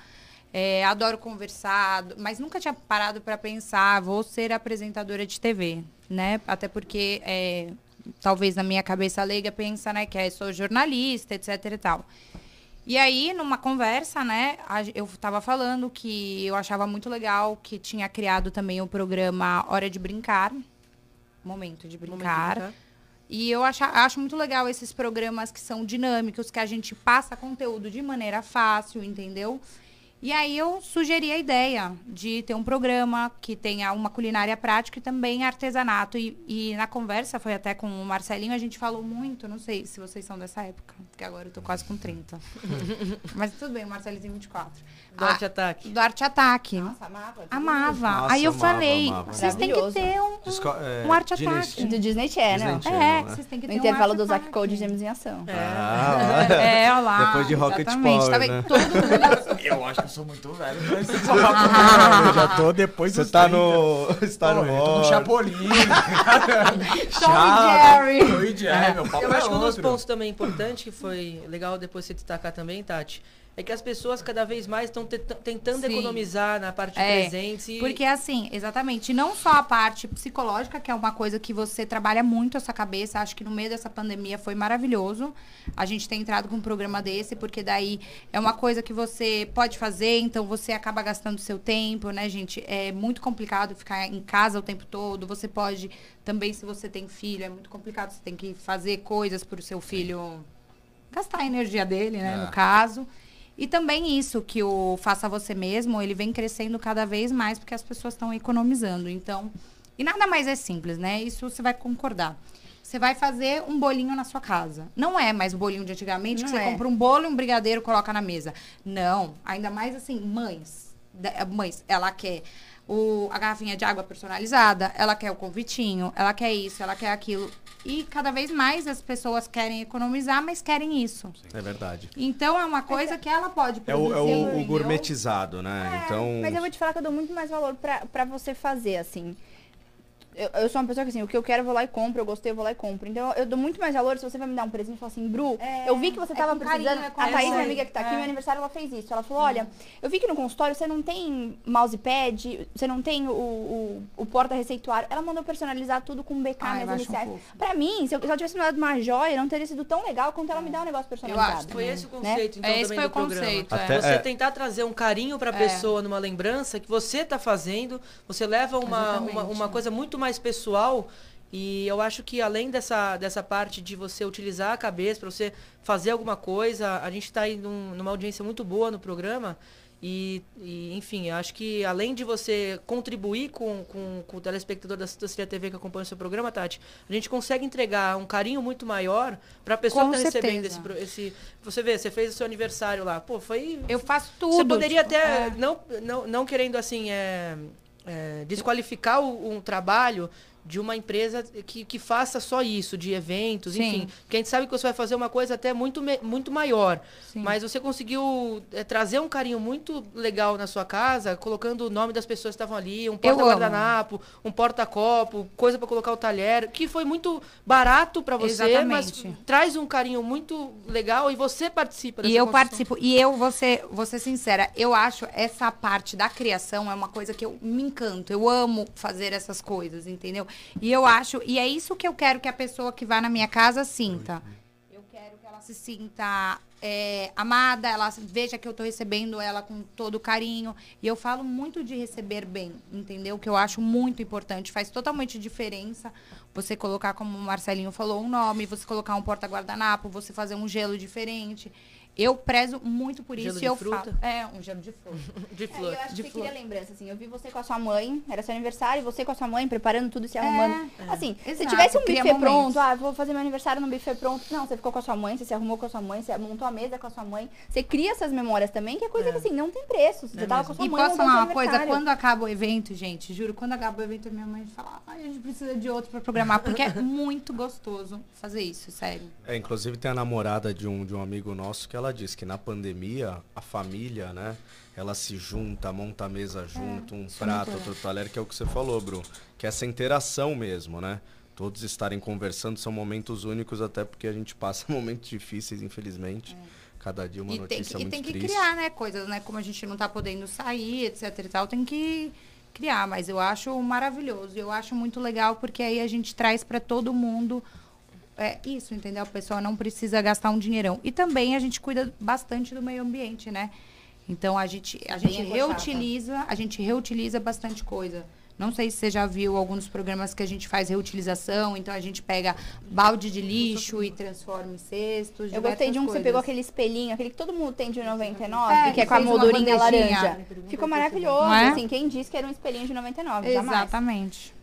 é, adoro conversar, mas nunca tinha parado pra pensar, vou ser apresentadora de TV, né? Até porque é, talvez na minha cabeça leiga pensa, né, que eu sou jornalista, etc e tal. E aí, numa conversa, né, eu tava falando que eu achava muito legal que tinha criado também o programa Hora de Brincar. Momento de Brincar. E eu acho, acho muito legal esses programas que são dinâmicos, que a gente passa conteúdo de maneira fácil, entendeu? E aí eu sugeri a ideia de ter um programa que tenha uma culinária prática e também artesanato. E, e na conversa, foi até com o Marcelinho, a gente falou muito, não sei se vocês são dessa época, porque agora eu tô quase com 30. Mas tudo bem, o Marcelinho tem 24. Do Arte Ataque. Do Arte Ataque. Nossa, amava. Amava. Nossa, aí eu amava, falei, amava. vocês têm que ter um, Disco- é, um arte Disney- ataque. Do Disney Channel. Disney É, Channel, né? vocês têm que No ter intervalo um do arte Zack ataque. Code Gêmeos em Ação. Ah, É, olha lá. Depois de Rocket exatamente. Power, Tá né? Todo mundo Eu acho que eu sou muito velho pra esse. Eu já tô depois Você tá 30. no. Está Pô, no eu tô no. Chapolin. Jerry. Tom e Jerry, meu papo Eu é acho que um dos pontos também importante, que foi legal depois você destacar também, Tati, é que as pessoas cada vez mais estão tentando Sim. economizar na parte de É, presentes. E... Porque assim, exatamente, não só a parte psicológica, que é uma coisa que você trabalha muito essa cabeça, acho que no meio dessa pandemia foi maravilhoso a gente ter entrado com um programa desse, porque daí é uma coisa que você pode fazer, então você acaba gastando seu tempo, né, gente? É muito complicado ficar em casa o tempo todo. Você pode também, se você tem filho, é muito complicado, você tem que fazer coisas para o seu filho gastar a energia dele, né, É. no caso. E também isso, que o Faça Você Mesmo, ele vem crescendo cada vez mais porque as pessoas estão economizando. Então, e nada mais é simples, né? Isso você vai concordar. Você vai fazer um bolinho na sua casa. Não é mais o bolinho de antigamente, Não que você é. compra um bolo e um brigadeiro coloca na mesa. Não. Ainda mais assim, mães. Mães, ela quer o, a garrafinha de água personalizada, ela quer o convitinho, ela quer isso, ela quer aquilo. E cada vez mais as pessoas querem economizar, mas querem isso. É verdade. Então é uma coisa que ela pode É o, produzir. é o- o gourmetizado, né? então. Mas eu vou te falar que eu dou muito mais valor pra você fazer, assim. Eu, eu sou uma pessoa que, assim, o que eu quero eu vou lá e compro, eu gostei, eu vou lá e compro. Então, eu dou muito mais valor se você vai me dar um presente e falar assim, Bru, É, eu vi que você é tava carinho, precisando. é com a Thaís, minha amiga que tá aqui, É. meu aniversário, ela fez isso. Ela falou, olha, eu vi que no consultório você não tem mousepad, você não tem o, o, o porta-receituário. Ela mandou personalizar tudo com BK, Ai, eu minhas um iniciais. fofo. Pra mim, se, eu, se ela tivesse me dado uma joia, não teria sido tão legal quanto ela me dar um negócio personalizado. acho Foi esse o né? conceito, então, É, esse também foi do o programa. conceito, é. Até- Você é. tentar trazer um carinho pra É. pessoa numa lembrança que você tá fazendo, você leva uma, uma, uma coisa muito mais pessoal. E eu acho que além dessa, dessa parte de você utilizar a cabeça para você fazer alguma coisa, a gente está aí num- numa audiência muito boa no programa. E, e, enfim, acho que além de você contribuir com, com, com o telespectador da Cecília TV que acompanha o seu programa, Tati, a gente consegue entregar um carinho muito maior para a pessoa Com que está recebendo esse, esse. Você vê, você fez o seu aniversário lá. Pô, foi. Eu faço tudo. Você poderia tipo, até, é. não, não, não querendo assim, é, é, desqualificar o, um trabalho de uma empresa que, que faça só isso, de eventos, Sim. enfim. Porque a gente sabe que você vai fazer uma coisa até muito, muito maior. Sim. Mas você conseguiu é, trazer um carinho muito legal na sua casa, colocando o nome das pessoas que estavam ali, um porta-guardanapo, um porta-copo, coisa para colocar o talher, que foi muito barato para você, Exatamente. mas traz um carinho muito legal e você participa dessa E eu construção. participo. E eu vou ser, vou ser sincera, eu acho essa parte da criação é uma coisa que eu me encanto. Eu amo fazer essas coisas, entendeu? E eu acho, e é isso que eu quero que a pessoa que vai na minha casa sinta. Eu quero que ela se sinta é, amada, ela veja que eu tô recebendo ela com todo carinho. E eu falo muito de receber bem, entendeu? Que eu acho muito importante. Faz totalmente diferença você colocar, como o Marcelinho falou, um nome, você colocar um porta-guardanapo, você fazer um gelo diferente. Eu prezo muito por Gelo isso de e eu fruta? falo. É, um gelo de fruta. De É, flor. eu acho de que você flor. queria lembrança, assim. Eu vi você com a sua mãe, era seu aniversário, você com a sua mãe, preparando tudo, se arrumando. Assim, se Exato, tivesse um buffet momentos. pronto, ah, vou fazer meu aniversário num buffet pronto. Não, você ficou com a sua mãe, você se arrumou com a sua mãe, você montou a mesa com a sua mãe. Você cria essas memórias também, que é coisa É. que, assim, não tem preço. Você É tava mesmo. com a sua E mãe, posso montou falar uma coisa? Quando acaba o evento, gente, juro, quando acaba o evento, minha mãe fala, ai, a gente precisa de outro pra programar, porque é muito gostoso fazer isso, sério. É, inclusive tem a namorada de um, de um amigo nosso que ela disse que na pandemia a família, né, ela se junta, monta a mesa junto, um prato, outro talher, que é o que você falou, Bru, que é essa interação mesmo, né? Todos estarem conversando são momentos únicos, até porque a gente passa momentos difíceis, infelizmente. Cada dia uma É. e tem notícia que, e muito tem que triste. criar, né, coisas, né? Como a gente não tá podendo sair, etc e tal, tem que criar. Mas eu acho maravilhoso. Eu acho muito legal, porque aí a gente traz pra todo mundo é, isso, entendeu? A pessoa não precisa gastar um dinheirão. E também a gente cuida bastante do meio ambiente, né? Então a gente, a Bem gente reutiliza, a gente reutiliza bastante coisa. Não sei se você já viu alguns programas que a gente faz reutilização, então a gente pega balde de lixo e transforma em cestos. Eu gostei de um que você pegou aquele espelhinho, aquele que todo mundo tem de 99, É, que é que com a moldurinha laranja. Ficou maravilhoso, é? assim, quem disse que era um espelhinho de 99, jamais.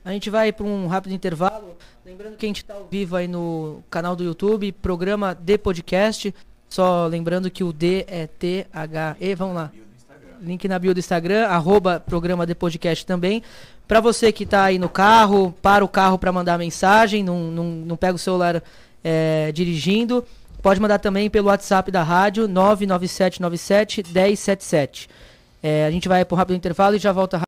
A gente vai para um rápido intervalo. Lembrando que a gente está ao vivo aí no canal do YouTube, programa D Podcast. Só lembrando que o D é T-H-E. Vamos lá. Link na bio do Instagram, arroba programa D Podcast também. Para você que está aí no carro, para o carro para mandar mensagem, não, não, não pega o celular é, dirigindo. Pode mandar também pelo WhatsApp da rádio 99797 1077. É, a gente vai para um rápido intervalo e já volta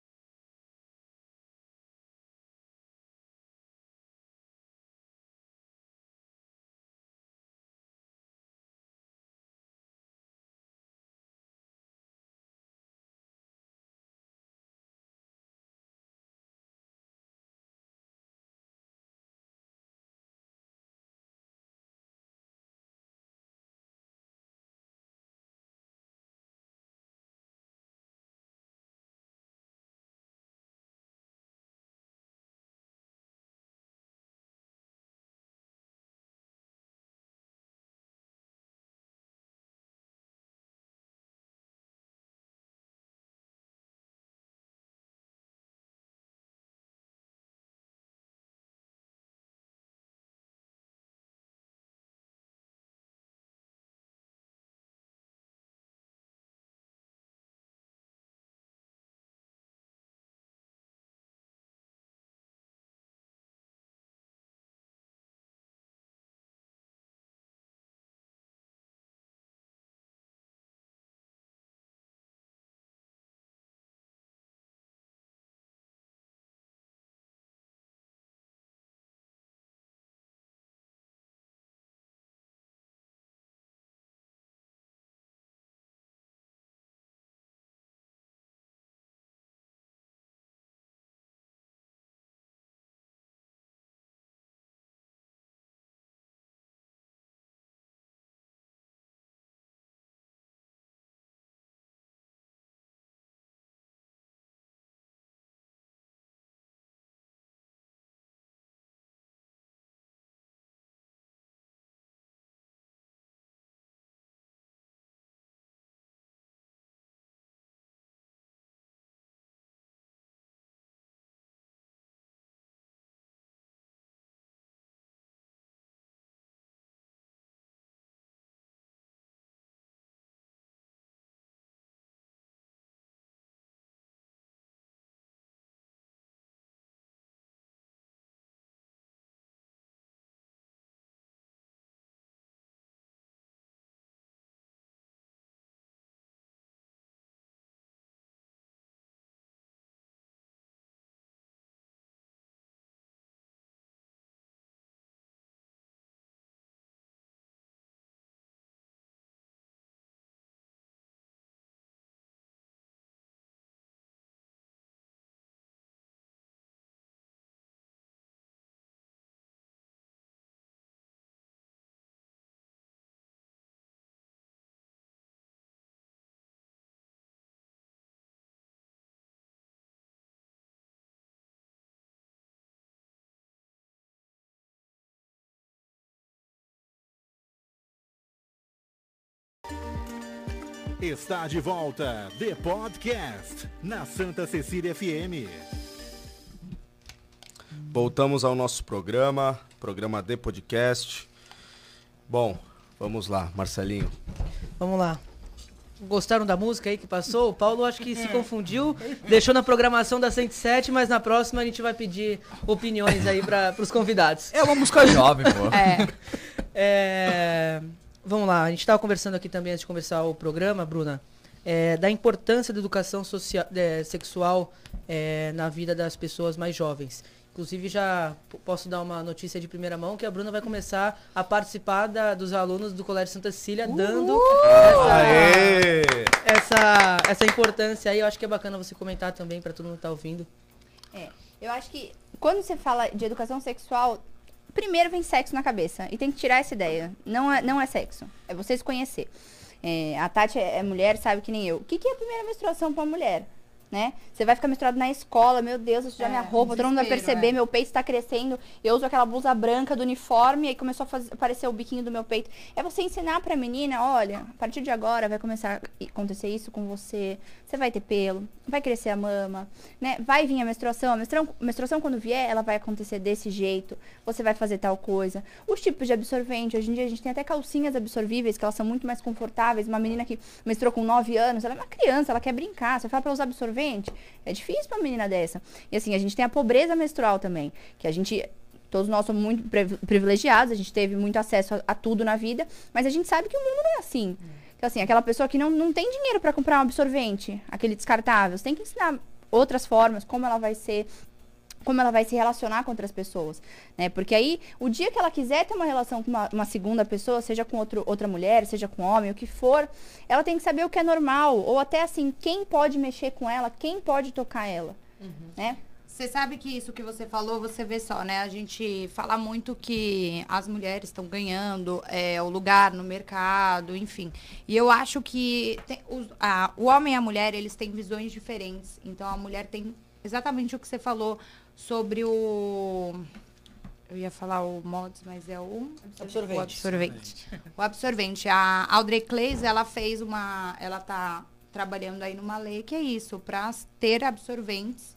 Está de volta The Podcast na Santa Cecília FM. Voltamos ao nosso programa, programa The Podcast. Bom, vamos lá, Marcelinho. Vamos lá. Gostaram da música aí que passou? O Paulo acho que se confundiu, deixou na programação da 107, mas na próxima a gente vai pedir opiniões aí para os convidados. É uma música jovem, pô. É. É, vamos lá, a gente estava conversando aqui também antes de começar o programa, Bruna, é, da importância da educação social, é, sexual é, na vida das pessoas mais jovens. Inclusive, já posso dar uma notícia de primeira mão que a Bruna vai começar a participar da- dos alunos do Colégio Santa Cecília, dando essa, essa, essa importância aí. Eu acho que é bacana você comentar também para todo mundo que tá ouvindo. É, eu acho que quando você fala de educação sexual, primeiro vem sexo na cabeça. E tem que tirar essa ideia. Não é, não é sexo. É você se conhecer. É, a Tati é, é mulher, sabe que nem eu. O que, que é a primeira menstruação pra uma mulher? Né? Você vai ficar menstruado na escola, meu Deus, eu sujar É, minha roupa, todo mundo vai perceber, é. meu peito está crescendo. Eu uso aquela blusa branca do uniforme, aí começou a fazer- aparecer o biquinho do meu peito. É você ensinar pra menina, olha, a partir de agora vai começar a acontecer isso com você. Você vai ter pelo, vai crescer a mama, né? Vai vir a menstruação. A menstruação, menstruação quando vier, ela vai acontecer desse jeito. Você vai fazer tal coisa. Os tipos de absorvente, hoje em dia a gente tem até calcinhas absorvíveis, que elas são muito mais confortáveis. Uma menina que menstruou com 9 anos, ela é uma criança, ela quer brincar. Você fala pra usar absorvente, é difícil pra uma menina dessa. E assim, a gente tem a pobreza menstrual também, que a gente Todos nós somos muito priv- privilegiados, a gente teve muito acesso a, a tudo na vida, mas a gente sabe que o mundo não é assim. Então, assim, aquela pessoa que não, não tem dinheiro para comprar um absorvente, aquele descartável, você tem que ensinar outras formas, como ela vai ser como ela vai se relacionar com outras pessoas, né? Porque aí, o dia que ela quiser ter uma relação com uma, uma segunda pessoa, seja com outro, outra mulher, seja com homem, o que for, ela tem que saber o que é normal, ou até assim, quem pode mexer com ela, quem pode tocar ela, né? Você sabe que isso que você falou, você vê só, né? A gente fala muito que as mulheres estão ganhando é, o lugar no mercado, enfim. E eu acho que tem- os- a- o homem e a mulher, eles têm visões diferentes. Então, a mulher tem exatamente o que você falou sobre o... Eu ia falar o mods, mas é o... Absorvente. O absorvente. O absorvente. A Audrey Clays, ela fez uma... Ela tá trabalhando aí numa lei que é isso, para ter absorventes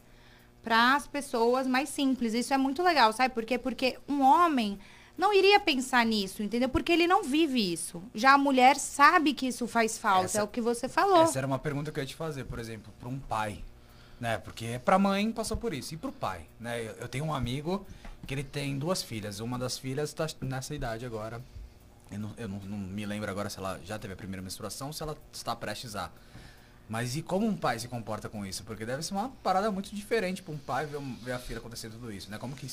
para as pessoas mais simples. Isso é muito legal, sabe por quê? Porque um homem não iria pensar nisso, entendeu? Porque ele não vive isso. Já a mulher sabe que isso faz falta, Essa- é o que você falou. Essa era uma pergunta que eu ia te fazer, por exemplo, para um pai, né? Porque pra mãe passou por isso e pro pai, né? Eu, eu tenho um amigo que ele tem duas filhas. Uma das filhas tá nessa idade agora. Eu, não, eu não, não me lembro agora se ela já teve a primeira menstruação ou se ela está prestes a. Mas e como um pai se comporta com isso? Porque deve ser uma parada muito diferente para um pai ver, ver a filha acontecer tudo isso, né? Como que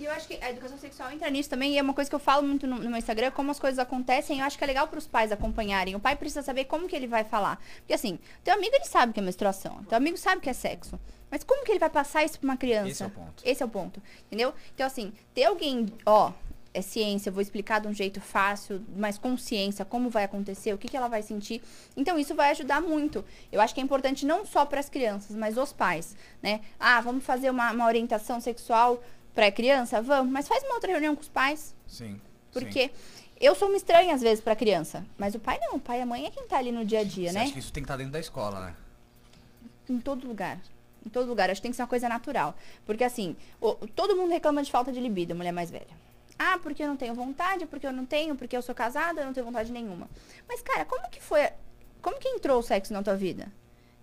E eu acho que a educação sexual entra nisso também, e é uma coisa que eu falo muito no, no meu Instagram, como as coisas acontecem, eu acho que é legal pros pais acompanharem. O pai precisa saber como que ele vai falar. Porque assim, teu amigo ele sabe que é menstruação, teu amigo sabe que é sexo. Mas como que ele vai passar isso pra uma criança? Esse é o ponto. Esse é o ponto, entendeu? Então assim, ter alguém, ó, é ciência, eu vou explicar de um jeito fácil, mais consciência, como vai acontecer, o que, que ela vai sentir. Então, isso vai ajudar muito. Eu acho que é importante não só para as crianças, mas os pais, né? Ah, vamos fazer uma, uma orientação sexual para criança? Vamos, mas faz uma outra reunião com os pais. Sim. sim. Porque eu sou uma estranha, às vezes, para a criança. Mas o pai não, o pai e a mãe é quem tá ali no dia a dia, Você né? acha que isso tem que estar dentro da escola, né? Em todo lugar. Em todo lugar. Acho que tem que ser uma coisa natural. Porque, assim, o- todo mundo reclama de falta de libido, mulher mais velha. Ah, porque eu não tenho vontade, porque eu não tenho, porque eu sou casada, eu não tenho vontade nenhuma. Mas, cara, como que foi. Como que entrou o sexo na tua vida?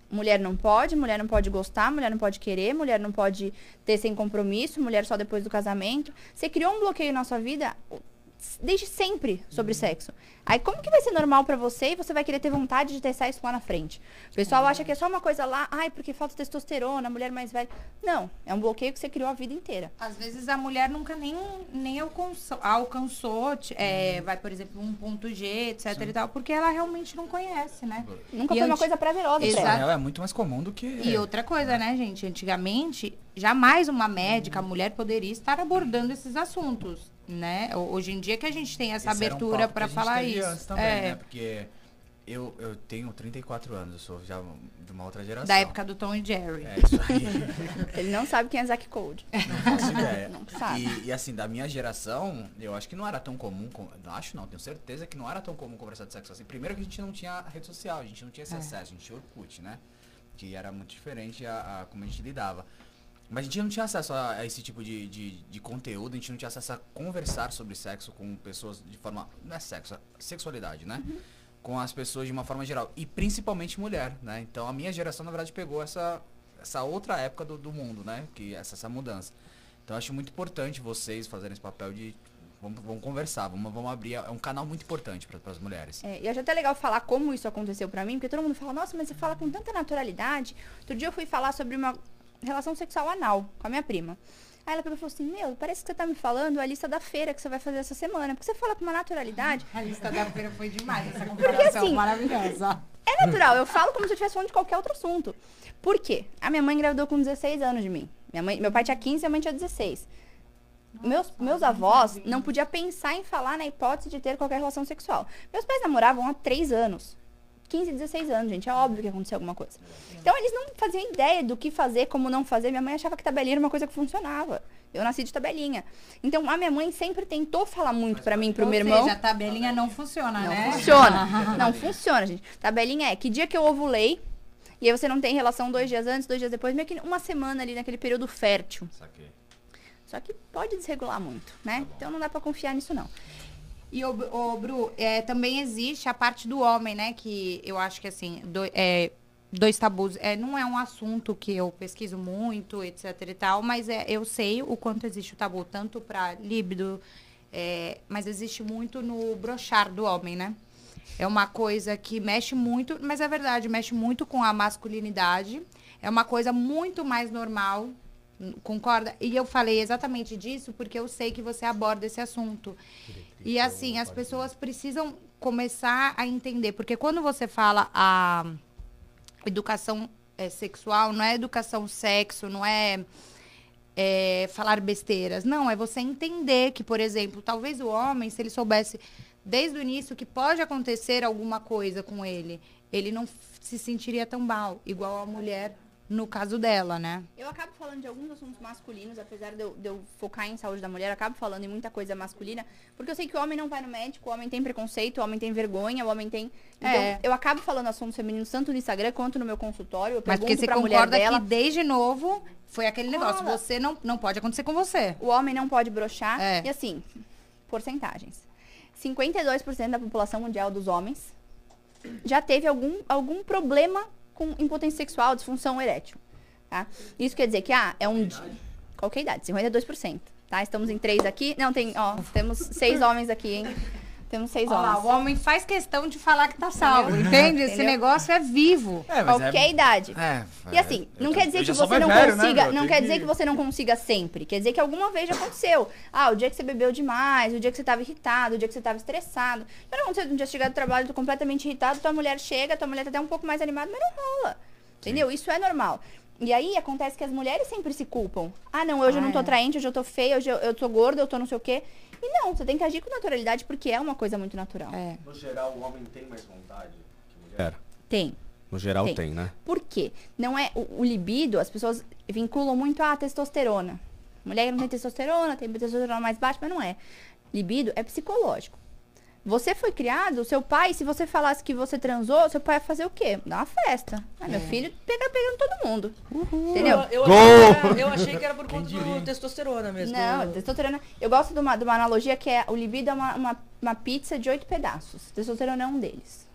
Mulher não pode, mulher não pode gostar, mulher não pode querer, mulher não pode ter sem compromisso, mulher só depois do casamento. Você criou um bloqueio na sua vida desde sempre sobre sexo. Aí como que vai ser normal pra você e você vai querer ter vontade de ter sexo lá na frente? O pessoal acha que é só uma coisa lá, ai, porque falta testosterona, mulher mais velha. Não, é um bloqueio que você criou a vida inteira. Às vezes a mulher nunca nem, nem alcançou, alcançou é, vai, por exemplo, um ponto G, etc e tal, porque ela realmente não conhece, né? Nunca E foi uma coisa prazerosa pra Exato. Ela. real, é muito mais comum do que. E outra coisa, né, gente? Antigamente, jamais uma médica, a mulher, poderia estar abordando esses assuntos, né? Ho- Hoje em dia que a gente tem essa Esse um abertura que para falar isso. também, é, né? Porque eu, eu tenho 34 anos, eu sou já de uma outra geração. da época do Tom e Jerry. É isso aí. Ele não sabe quem é Zack Code. Não faço ideia. Não sabe. E, e, assim, da minha geração, eu acho que não era tão comum. com- não acho não, tenho certeza que não era tão comum conversar de sexo assim. Primeiro que a gente não tinha rede social, a gente não tinha esse É. acesso, a gente tinha Orkut, né? Que era muito diferente a, a como a gente lidava. Mas a gente não tinha acesso a, a esse tipo de, de, de conteúdo, a gente não tinha acesso a conversar sobre sexo com pessoas de forma. Não é sexo, é sexualidade, né? Com as pessoas de uma forma geral. E principalmente mulher, né? Então a minha geração, na verdade, pegou essa, essa outra época do, do mundo, né? Que essa, essa mudança. Então eu acho muito importante vocês fazerem esse papel de. Vamos, vamos conversar, vamos, vamos abrir. É um canal muito importante para as mulheres. É, e acho até legal falar como isso aconteceu pra mim, porque todo mundo fala, nossa, mas você fala com tanta naturalidade. Outro dia eu fui falar sobre uma relação sexual anal com a minha prima. Aí ela pegou e falou assim, meu, parece que você tá me falando a lista da feira que você vai fazer essa semana. Porque você fala com uma naturalidade. A lista da feira foi demais, essa comparação assim, maravilhosa. É natural, eu falo como se eu estivesse falando de qualquer outro assunto. Por quê? A minha mãe engravidou com 16 anos de mim. Minha mãe, meu pai tinha 15 e a mãe tinha 16. meus, meus avós não podiam pensar em falar na hipótese de ter qualquer relação sexual. Meus pais namoravam há 3 anos. 15, 16 anos, gente. É óbvio que aconteceu alguma coisa. Então, eles não faziam ideia do que fazer, como não fazer. Minha mãe achava que tabelinha era uma coisa que funcionava. Eu nasci de tabelinha. Então, a minha mãe sempre tentou falar muito pra mim, pro Ou meu seja, irmão. a tabelinha não funciona, Não né? funciona. Não funciona, gente. Tabelinha é que dia que eu ovulei, e aí você não tem relação dois dias antes, dois dias depois, meio que uma semana ali naquele período fértil. Saquei. Só que pode desregular muito, né? Então não dá pra confiar nisso, não. E, o, o Bru, é, também existe a parte do homem, né? Que eu acho que, assim, do- é, dois tabus. É, não é um assunto que eu pesquiso muito, etc e tal, mas é, eu sei o quanto existe o tabu, tanto para líbido, é, mas existe muito no brochar do homem, né? É uma coisa que mexe muito, mas é verdade, mexe muito com a masculinidade. É uma coisa muito mais normal, concorda? E eu falei exatamente disso porque eu sei que você aborda esse assunto. E assim, as pessoas precisam começar a entender, porque quando você fala a educação eh, sexual, não é educação sexo, não é, é falar besteiras. Não, é você entender que, por exemplo, talvez o homem, se ele soubesse desde o início que pode acontecer alguma coisa com ele, ele não se sentiria tão mal, igual a mulher no caso dela, né? Eu acabo falando de alguns assuntos masculinos, apesar de eu, de eu focar em saúde da mulher, eu acabo falando em muita coisa masculina, porque eu sei que o homem não vai no médico, o homem tem preconceito, o homem tem vergonha, o homem tem. Então, É. eu acabo falando assuntos femininos tanto no Instagram quanto no meu consultório. Eu Mas porque você concorda dela. que desde novo foi aquele negócio, você não, não pode acontecer com você. O homem não pode brochar. É. E assim, porcentagens. 52% da população mundial dos homens já teve algum, algum problema com impotência sexual, disfunção erétil. Tá? Isso quer dizer que, ah, é um. di- Qualquer idade, 52%. Tá? Estamos em três aqui. Não, tem, ó, temos seis homens aqui, hein? Temos seis Olha lá, homens. o homem faz questão de falar que tá salvo, entende? Esse Entendeu? negócio é vivo. É, mas Qualquer idade. É, E assim, eu não quer dizer que você não velho, né, consiga, meu? não quer dizer que você não consiga sempre. Quer dizer que alguma vez já aconteceu. Ah, o dia que você bebeu demais, o dia que você tava irritado, o dia que você tava estressado. Já não aconteceu um dia chegar do trabalho, tô completamente irritado, tua mulher chega, tua mulher tá até um pouco mais animada, mas não rola. Entendeu? Isso é normal. E aí acontece que as mulheres sempre se culpam. Ah, não, hoje eu não tô Ah, é. atraente, hoje eu tô feia, hoje eu, eu tô gorda, eu tô não sei o quê. E não, você tem que agir com naturalidade porque é uma coisa muito natural. É. No geral, o homem tem mais vontade que mulher? Tem. No geral Tem. tem, né? Por quê? Não é o, o libido, as pessoas vinculam muito a testosterona. Mulher que não tem testosterona, tem testosterona mais baixa, mas não é. Libido é psicológico. Você foi criado, seu pai, se você falasse que você transou, seu pai ia fazer o quê? Dar uma festa. Ah, meu filho pega pegando todo mundo. Entendeu? Eu, eu achei que era, eu achei que era por conta do testosterona mesmo. Não, testosterona. Eu gosto de uma, de uma analogia que é o libido é uma, uma, uma pizza de oito pedaços. Testosterona é um deles.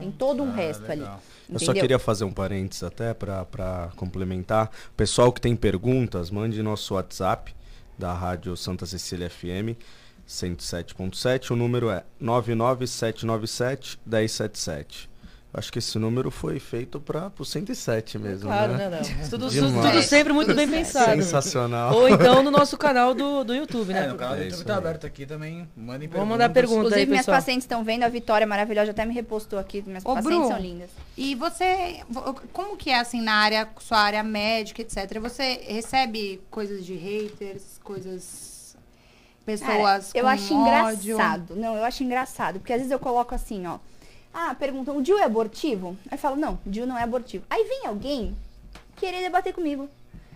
Tem todo um Ah, resto ali. legal. Eu só entendeu? queria fazer um parênteses até para complementar. Pessoal que tem perguntas, mande nosso WhatsApp da Rádio Santa Cecília FM 107.7. O número é 99797 1077. Acho que esse número foi feito para o 107 mesmo, Claro, né? né? Não. Tudo, Demais. tudo sempre muito bem pensado. Sensacional. Ou então no nosso canal do, do YouTube, né? É, no canal do É YouTube tá aí. aberto aqui também. Mandem Vamos mandar pergunta Inclusive, aí, minhas pessoal. pacientes estão vendo, a Vitória maravilhosa até me repostou aqui. Minhas Ô, pacientes Bru, são lindas. E você, vo- como que é assim na área, sua área médica, etc? Você recebe coisas de haters, coisas, pessoas Cara, eu com acho ódio? engraçado. Não, eu acho engraçado. Porque às vezes eu coloco assim, ó. Ah, perguntam, o Dil é abortivo? Aí eu falo, não, o Dil não é abortivo. Aí vem alguém querer debater comigo.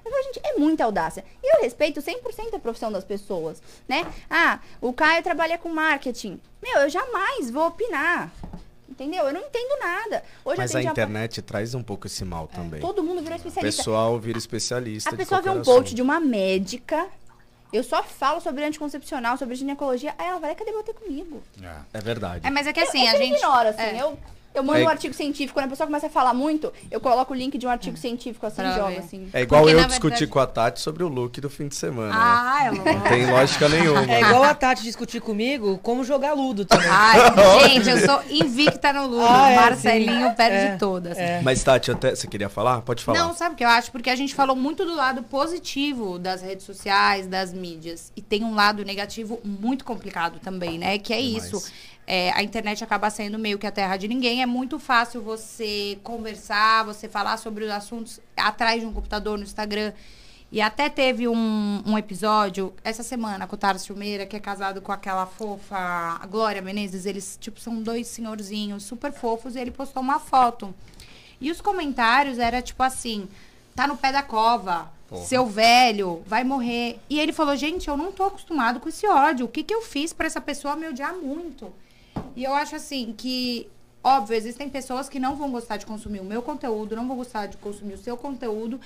Eu falo, gente, é muita audácia. E eu respeito 100% a profissão das pessoas, né? Ah, o Caio trabalha com marketing. Meu, eu jamais vou opinar. Entendeu? Eu não entendo nada. Hoje Mas a internet traz um pouco esse mal também. Todo mundo virou O especialista. pessoal vira especialista. A pessoa vê um qualquer post assunto. de uma médica. Eu só falo sobre anticoncepcional, sobre ginecologia. Aí ela vai lá quer debater comigo. É verdade. É, mas é que assim, eu, a eu gente... ignoro, assim. é. Eu, eu mando É- um artigo científico. Quando a pessoa começa a falar muito, eu coloco o link de um artigo científico assim Pra jogo, ver. assim. É igual Porque, eu discutir verdade- com a Tati sobre o look do fim de semana. né? Ah, é louco. Não tem lógica nenhuma. É igual a Tati discutir comigo como jogar ludo também. Ai, gente, eu sou invicta no Ludo. Ah, é, Marcelinho sim. perde É, todas. é. Mas, Tati, até você queria falar? Pode falar. Não, sabe o que eu acho? Porque a gente falou muito do lado positivo das redes sociais, das mídias. E tem um lado negativo muito complicado também, né? Que é Demais. isso. É, a internet acaba sendo meio que a terra de ninguém. É muito fácil você conversar, você falar sobre os assuntos atrás de um computador no Instagram. E até teve um, um episódio essa semana com o Tarso Meira, que é casado com aquela fofa Glória Menezes. Eles, tipo, são dois senhorzinhos super fofos e ele postou uma foto. E os comentários era tipo assim: tá no pé da cova, Porra. seu velho, vai morrer. E ele falou: gente, eu não tô acostumado com esse ódio. O que, que eu fiz pra essa pessoa me odiar muito? E eu acho assim que, óbvio, existem pessoas que não vão gostar de consumir o meu conteúdo, não vão gostar de consumir o seu conteúdo.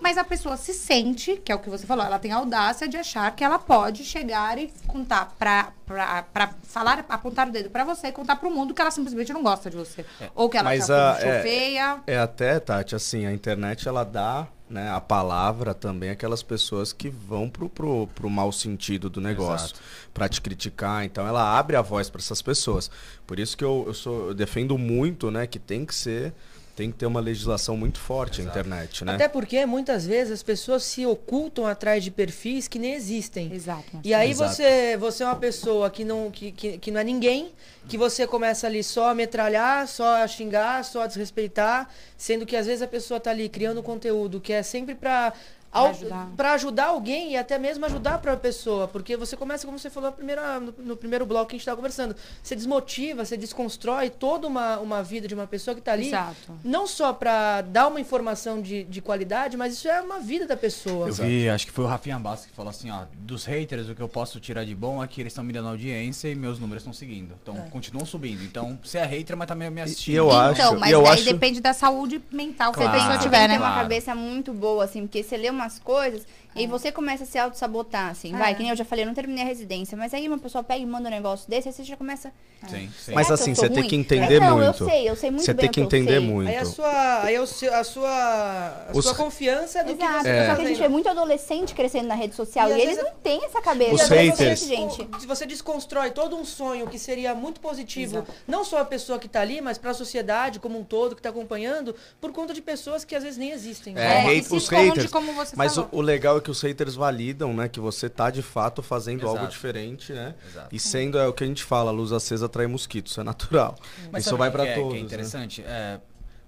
Mas a pessoa se sente, que é o que você falou, ela tem a audácia de achar que ela pode chegar e contar pra, pra, pra falar, apontar o dedo pra você e contar pro mundo que ela simplesmente não gosta de você. Ou que ela Mas tá a- é- feia. É até, Tati, assim, a internet ela dá né, a palavra também àquelas pessoas que vão pro, pro, pro mau sentido do negócio, pra te criticar. Então ela abre a voz para essas pessoas. Por isso que eu, eu, sou, eu defendo muito, né, que tem que ser, tem que ter uma legislação muito forte a internet, né? Até porque muitas vezes as pessoas se ocultam atrás de perfis que nem existem. Exato. E aí Exato. você, você é uma pessoa que não, que, que, que não é ninguém, que você começa ali só a metralhar, só a xingar, só a desrespeitar, sendo que às vezes a pessoa tá ali criando conteúdo que é sempre pra au- ajudar. pra ajudar alguém e até mesmo ajudar a própria pessoa, porque você começa, como você falou primeira- no, no primeiro bloco que a gente estava conversando, você desmotiva, você desconstrói toda uma, uma vida de uma pessoa que tá ali, Exato. não só pra dar uma informação de, de qualidade, mas isso é uma vida da pessoa. Eu vi, acho que foi o Rafinha Bastos que falou assim, ó, dos haters, o que eu posso tirar de bom é que eles estão me dando audiência e meus números estão seguindo. Então, continuam subindo. Então, você é hater, mas também me assistindo. E eu então, acho- mas eu daí acho- depende da saúde mental que Claro. a pessoa Você tiver, que né? ter uma Claro. cabeça muito boa, assim, porque você lê umas coisas e aí você começa a se auto-sabotar, assim. Vai, É. que nem eu já falei, eu não terminei a residência, mas aí uma pessoa pega e manda um negócio desse, aí você já começa. Sim, sim. Mas "Será que assim, você tem ruim?" que entender não, muito. eu sei, eu sei muito Você bem tem o que entender muito. Aí a sua, aí a sua, a Os- sua confiança do que Exato, você É. tá só que a gente vê fazendo. muito adolescente crescendo na rede social E e, eles não têm essa cabeça. Os haters. gente. Se você desconstrói todo um sonho que seria muito positivo, não só a pessoa que tá ali, mas para a sociedade como um todo que tá acompanhando, por conta de pessoas que às vezes nem existem. É, É, hate- e se os haters. como você Mas o, o legal é que os haters validam, né? Que você tá de fato fazendo algo Exato. diferente, né? Exato. E sendo é o que a gente fala, luz acesa atrai mosquitos, isso é natural. Mas isso vai o que pra é, todos. Que é né? interessante. É,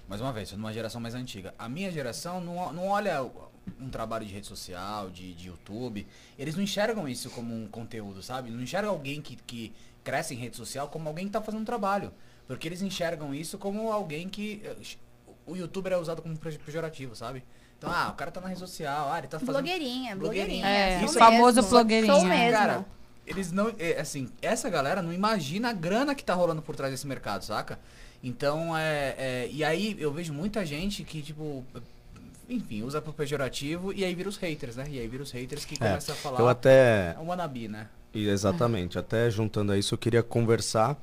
mais uma vez, sou de uma geração mais antiga. A minha geração não, não olha um trabalho de rede social, de, de YouTube. Eles não enxergam isso como um conteúdo, sabe? Não enxergam alguém que, que cresce em rede social como alguém que tá fazendo um trabalho. Porque eles enxergam isso como alguém que. eh, O youtuber é usado como pejo- pejorativo, sabe? Então, ah, o cara tá na rede social, ah, ele tá fazendo. Blogueirinha, blogueirinha. Blogueirinha. É, isso- famoso mesmo, blogueirinha. Sou mesmo. Cara, eles não. é, assim, essa galera não imagina a grana que tá rolando por trás desse mercado, saca? Então, é, é, E aí eu vejo muita gente que, tipo. Enfim, usa pro pejorativo e aí vira os haters, né? E aí vira os haters que É, começam a falar. Eu até. É um wannabe, né? e Exatamente. Até juntando a isso, eu queria conversar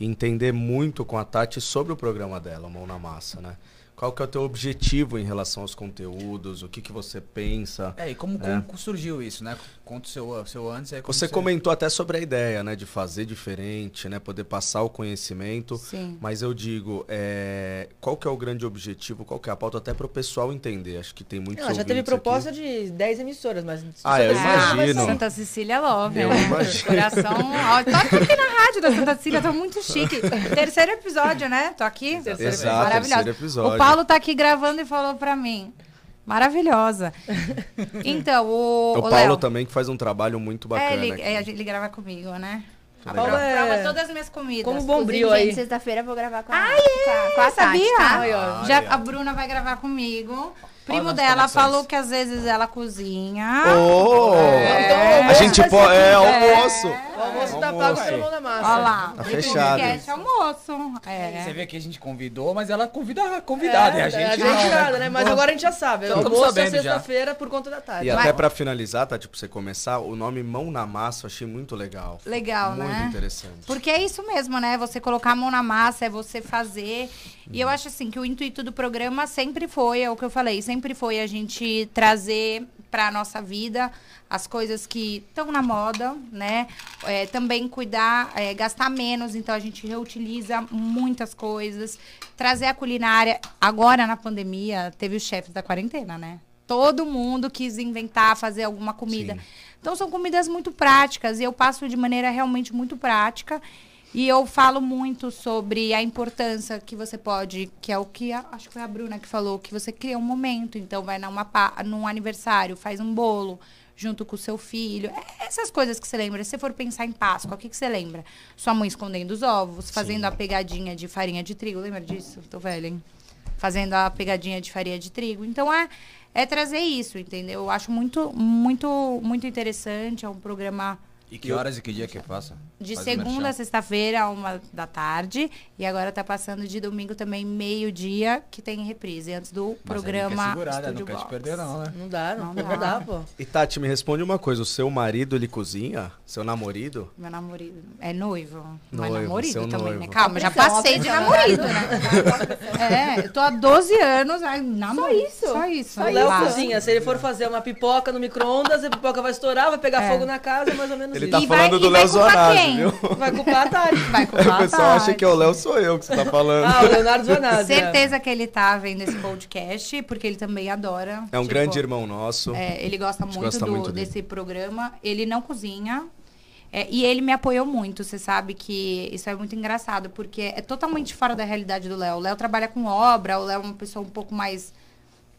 e entender muito com a Tati sobre o programa dela, Mão na Massa, né? Qual que é o teu objetivo em relação aos conteúdos? O que, que você pensa? É, e como, É. como surgiu isso, né? Conta o seu, seu antes aí como Você comentou até sobre a ideia, né, de fazer diferente, né, poder passar o conhecimento. Sim. Mas eu digo, é, qual que é o grande objetivo, qual que é a pauta, até para o pessoal entender. Acho que tem muitos Ela já teve proposta aqui. de 10 emissoras, mas... Ah, eu Santa Cecília não vai imagino. Santa Cecília Love. Eu né? imagino. Coração. Ó, tô aqui na rádio da Santa Cecília, tô muito chique. Terceiro episódio, né? Tô aqui. Exato, Maravilhosa. terceiro episódio. O Paulo tá aqui gravando e falou pra mim. Maravilhosa. Então, o. O o Paulo Léo, também que faz um trabalho muito bacana. É, ele, é, ele grava comigo, né? A. Paulo É. prova todas as minhas comidas. Como bombril gente, aí. sexta-feira eu vou gravar com a, com a, com a Tati, sabia? tá? Aí, ó. Já, a Bruna vai gravar comigo. Primo dela conexões. falou que às vezes ela cozinha. Oh! É. A gente pode. É, aqui. almoço! O almoço tá pago pelo mão na massa. Olha lá. Tá fechado. podcast é almoço. É. Você vê que a gente convidou, mas ela convida a convidada. e a gente, não, né? nada, né? Mas agora a gente já sabe. O almoço é sexta-feira por conta da tarde. E Mas- até pra finalizar, tá? Tipo, você começar, o nome Mão na Massa eu achei muito legal. Legal, muito né? interessante. Porque é isso mesmo, né? Você colocar a mão na massa, é você fazer. E eu acho assim que o intuito do programa sempre foi, é o que eu falei, sempre foi a gente trazer para nossa vida as coisas que estão na moda, né? É, também cuidar, é, gastar menos, então a gente reutiliza muitas coisas, trazer a culinária. Agora na pandemia teve os chefes da quarentena, né? Todo mundo quis inventar, fazer alguma comida. Sim. Então são comidas muito práticas e eu passo de maneira realmente muito prática. E eu falo muito sobre a importância que você pode, que é o que a- acho que foi a Bruna que falou, que você cria um momento. Então vai numa, num aniversário, faz um bolo junto com o seu filho. É Essas coisas que você lembra. Se você for pensar em Páscoa, o que, que você lembra? Sua mãe escondendo os ovos, fazendo a pegadinha de farinha de trigo. Lembra disso? Tô velha, hein? Fazendo a pegadinha de farinha de trigo. Então é, é trazer isso, entendeu? Eu acho muito, muito, muito interessante. É um programa E que horas e que dia que passa? De Faz segunda a sexta-feira, uma da tarde. E agora tá passando de domingo também, meio-dia, que tem reprise. Antes do Mas programa Não quer segurar, né? Não quer te perder não, né? Não dá, não, Não não, dá. dá, pô. E Tati, me responde uma coisa, o seu marido, ele cozinha? Seu namorado? Meu namorado. É noivo. Mas Noivo, namorado seu também, noivo. né? Calma, já Atenção, passei de namorado, né? É, eu tô há 12 anos, aí namoro. Só isso? Só isso. O Léo cozinha. Se ele for fazer uma pipoca no micro-ondas, a pipoca vai estourar, vai pegar É. fogo na casa, é mais ou menos Ele isso. tá E vai- falando e do vai Léo quem? viu? Vai culpar a Tati. Vai O culpar pessoal a acha Tati. que é o Léo, sou eu que você tá falando. Ah, o Leonardo Zonazzi. Certeza que ele tá vendo esse podcast, porque ele também adora. É um Tipo, grande irmão nosso. É, ele gosta muito, gosta do- muito desse programa. Ele não cozinha. É, e ele me apoiou muito, você sabe que isso é muito engraçado, porque é totalmente fora da realidade do Léo. O Léo trabalha com obra, o Léo é uma pessoa um pouco mais,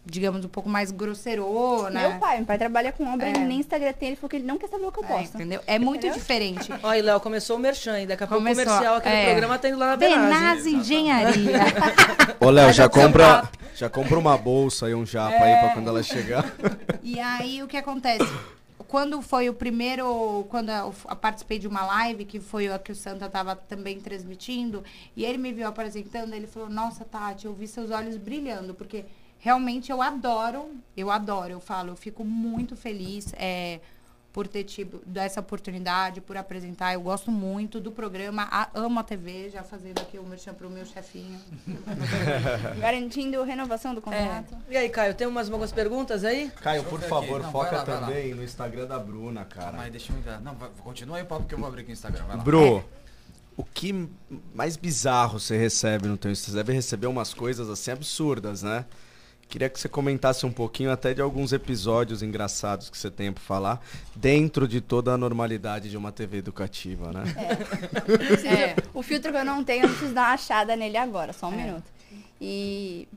digamos, um pouco mais grosseirona. Meu pai, meu pai trabalha com obra, É. ele nem Instagram tem, ele falou que ele não quer saber o que eu É, posto. entendeu? É muito Entendeu? diferente. E Léo, começou o merchan, e daqui a pouco o Começou, comercial aqui no é. programa tá indo lá na. Benaz Engenharia. Ô, Léo, já compra, já compra uma bolsa e um japa aí pra quando ela chegar. E aí, o que acontece? Quando foi o primeiro, quando eu participei de uma live, que foi a que o Santa tava também transmitindo, e ele me viu apresentando, ele falou, nossa, Tati, eu vi seus olhos brilhando, porque realmente eu adoro, eu adoro, eu falo, eu fico muito feliz é, por ter tido essa oportunidade, por apresentar, eu gosto muito do programa, a- amo a TV, já fazendo aqui o merchan pro meu chefinho. Garantindo renovação do É. contrato. E aí, Caio, tem umas, algumas perguntas aí? Caio, por favor. Não, foca lá, também no Instagram da Bruna, Calma cara. aí, deixa eu entrar. Não, vai, continua aí o papo que eu vou abrir aqui no Instagram. Vai lá. Bru, o que mais bizarro você recebe no teu Instagram? Você deve receber umas coisas assim absurdas, né? Queria que você comentasse um pouquinho até de alguns episódios engraçados que você tem pra falar, dentro de toda a normalidade de uma TV educativa, né? É. O filtro que eu não tenho, eu preciso dar uma achada nele agora, só um É. minuto. E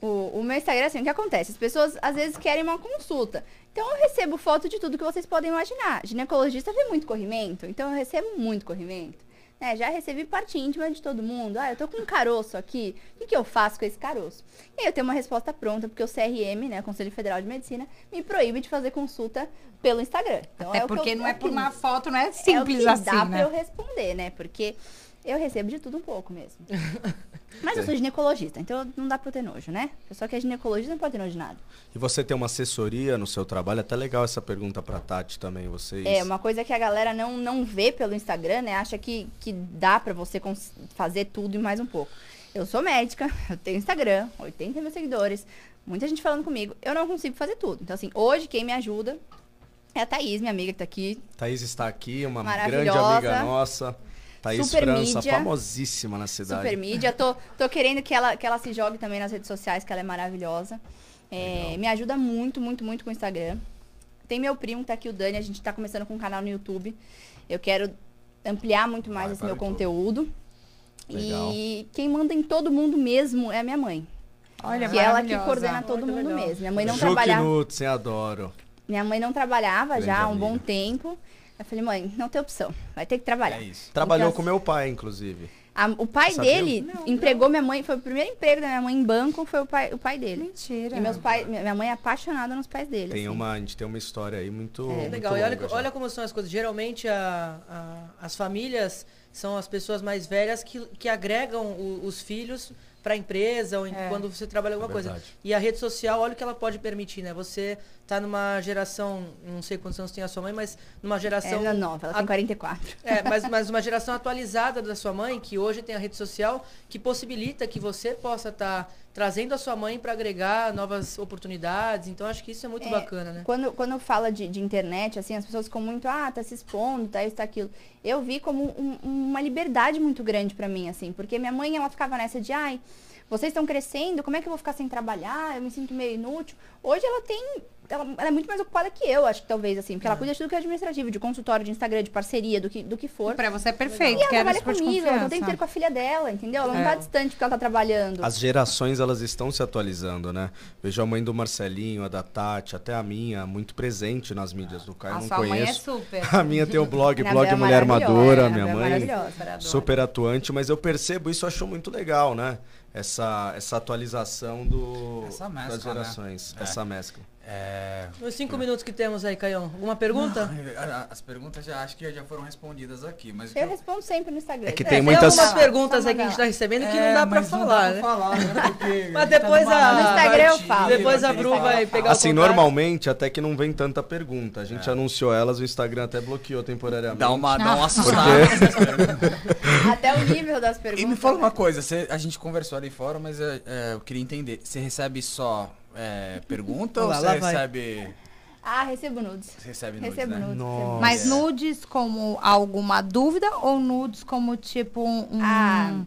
o, o meu Instagram, assim, o que acontece? As pessoas às vezes querem uma consulta. Então eu recebo foto de tudo que vocês podem imaginar. Ginecologista vê muito corrimento, então eu recebo muito corrimento. Né? já recebi parte íntima de todo mundo. Ah, eu tô com um caroço aqui. O que, que eu faço com esse caroço? E aí eu tenho uma resposta pronta, porque o CRM, né, Conselho Federal de Medicina, me proíbe de fazer consulta pelo Instagram. Então, Até é porque eu- não é por uma foto, não é é o simples que assim, dá né? pra eu responder, né? Porque eu recebo de tudo um pouco mesmo. Mas eu sou ginecologista, então não dá pra eu ter nojo, né? Pessoa que é ginecologista não pode ter nojo de nada. E você tem uma assessoria no seu trabalho? É até legal essa pergunta pra Tati também, vocês. É, uma coisa que a galera não, não vê pelo Instagram, né? Acha que, que dá pra você fazer tudo e mais um pouco. Eu sou médica, eu tenho Instagram, 80 mil seguidores, muita gente falando comigo. Eu não consigo fazer tudo. Então, assim, hoje quem me ajuda é a Thaís, minha amiga que tá aqui. Thaís está aqui, uma grande amiga nossa. Thaís Super França, mídia. famosíssima na cidade. Super mídia. Tô, tô querendo que ela, que ela se jogue também nas redes sociais, que ela é maravilhosa. É, me ajuda muito, muito, muito com o Instagram. Tem meu primo que tá aqui, o Dani. A gente tá começando com um canal no YouTube. Eu quero ampliar muito mais Vai esse meu conteúdo. Legal. E quem manda em todo mundo mesmo é a minha mãe. Olha, que ela que coordena todo que mundo legal. mesmo. Minha mãe não Ju trabalhava. Knudsen, adoro. Minha mãe não trabalhava Grande já há um amiga. bom tempo. Eu falei, mãe, não tem opção. Vai ter que trabalhar. É isso. Trabalhou Então, com meu pai, inclusive. A- o pai Sabia? dele empregou minha mãe, foi o primeiro emprego da minha mãe em banco, foi o pai, o pai dele. Mentira. E meus pais, minha mãe é apaixonada nos pais dele. Tem assim. uma, a gente tem uma história aí muito. É. muito Legal, e olha, longa já. olha como são as coisas. Geralmente a- a- as famílias são as pessoas mais velhas que, que agregam o- os filhos para a empresa ou em- É. quando você trabalha alguma coisa. Verdade. E a rede social, olha o que ela pode permitir, né? Você tá numa geração, não sei quantos anos tem a sua mãe, mas numa geração Ela é nova, ela tem 44. é, mas, mas uma geração atualizada da sua mãe, que hoje tem a rede social, que possibilita que você possa estar trazendo a sua mãe para agregar novas oportunidades. Então, acho que isso é muito É, bacana, né? Quando, quando fala de, de internet, assim, as pessoas ficam muito, ah, tá se expondo, tá isso, tá aquilo. Eu vi como um- uma liberdade muito grande pra mim, assim, porque minha mãe, ela ficava nessa de, ai, vocês estão crescendo, como é que eu vou ficar sem trabalhar? Eu me sinto meio inútil. Hoje ela tem. Ela, ela é muito mais ocupada que eu, acho que talvez, assim, porque ela cuida de tudo que é administrativo, de consultório, de Instagram, de parceria, do que, do que for. Pra você é perfeito. E ela quero trabalha comigo, ela tempo confiança. inteiro com a filha dela, entendeu? Ela não É. tá distante porque ela tá trabalhando. As gerações elas estão se atualizando, né? Vejo a mãe do Marcelinho, a da Tati, até a minha, muito presente nas mídias do Caio. A não sua mãe é conheço. super. A minha tem o blog, Minha blog é Mulher Madura, é, minha é mãe. maravilhosa. Super atuante, mas eu percebo isso, acho muito legal, né? Essa, essa atualização do, Essa mescla, das né? gerações, É. essa mescla. É... Nos cinco minutos que temos aí, Caião. Alguma pergunta? Não, as perguntas já acho que já foram respondidas aqui, mas que Eu respondo sempre no Instagram. É que É, tem muitas- algumas perguntas aí que a gente tá mandar. recebendo que É, não dá não falar, dá né? pra falar, né? Porque Mas depois numa a- No Instagram eu falo. Depois a Bru vai pegar o Assim, normalmente até que não vem tanta pergunta. A gente anunciou elas, o Instagram até bloqueou temporariamente. Dá uma, dá uma assustada. Até o nível das perguntas. E me fala uma coisa, você- a gente conversou ali fora, mas é, é, eu queria entender. Você recebe só é, pergunta ou você vai. recebe. Ah, recebo nudes. Você recebe nudes, Recebo né? nudes. Nossa. Mas nudes como alguma dúvida ou nudes como tipo um, Ah.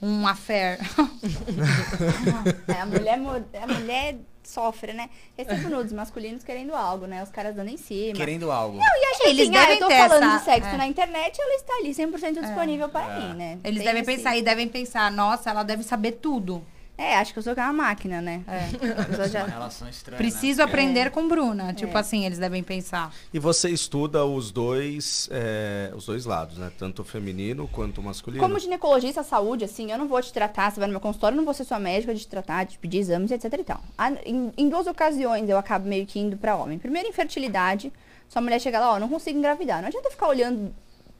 um affair? É, a mulher, a mulher sofre, né? Recebo nudes masculinos querendo algo, né? Os caras dando em cima. Querendo algo. E acho que Eles assim, ah, devem eu tô falando essa- de sexo é. na internet, ela está ali 100% disponível para É. mim, né? Eles Tem devem esse- pensar e devem pensar, nossa, ela deve saber tudo. É, acho que eu sou uma máquina, né? É. A pessoa já- Uma relação estranha. Preciso né? aprender com Bruna. Tipo É. assim, eles devem pensar. E você estuda os dois, é, os dois lados, né? Tanto o feminino quanto o masculino. Como ginecologista, saúde, assim, eu não vou te tratar, você vai no meu consultório, eu não vou ser sua médica de te tratar, de pedir exames, etc e tal. Ah, Em, em duas ocasiões eu acabo meio que indo pra homem. Primeiro, infertilidade. Sua mulher chega lá, ó, não consigo engravidar. Não adianta ficar olhando,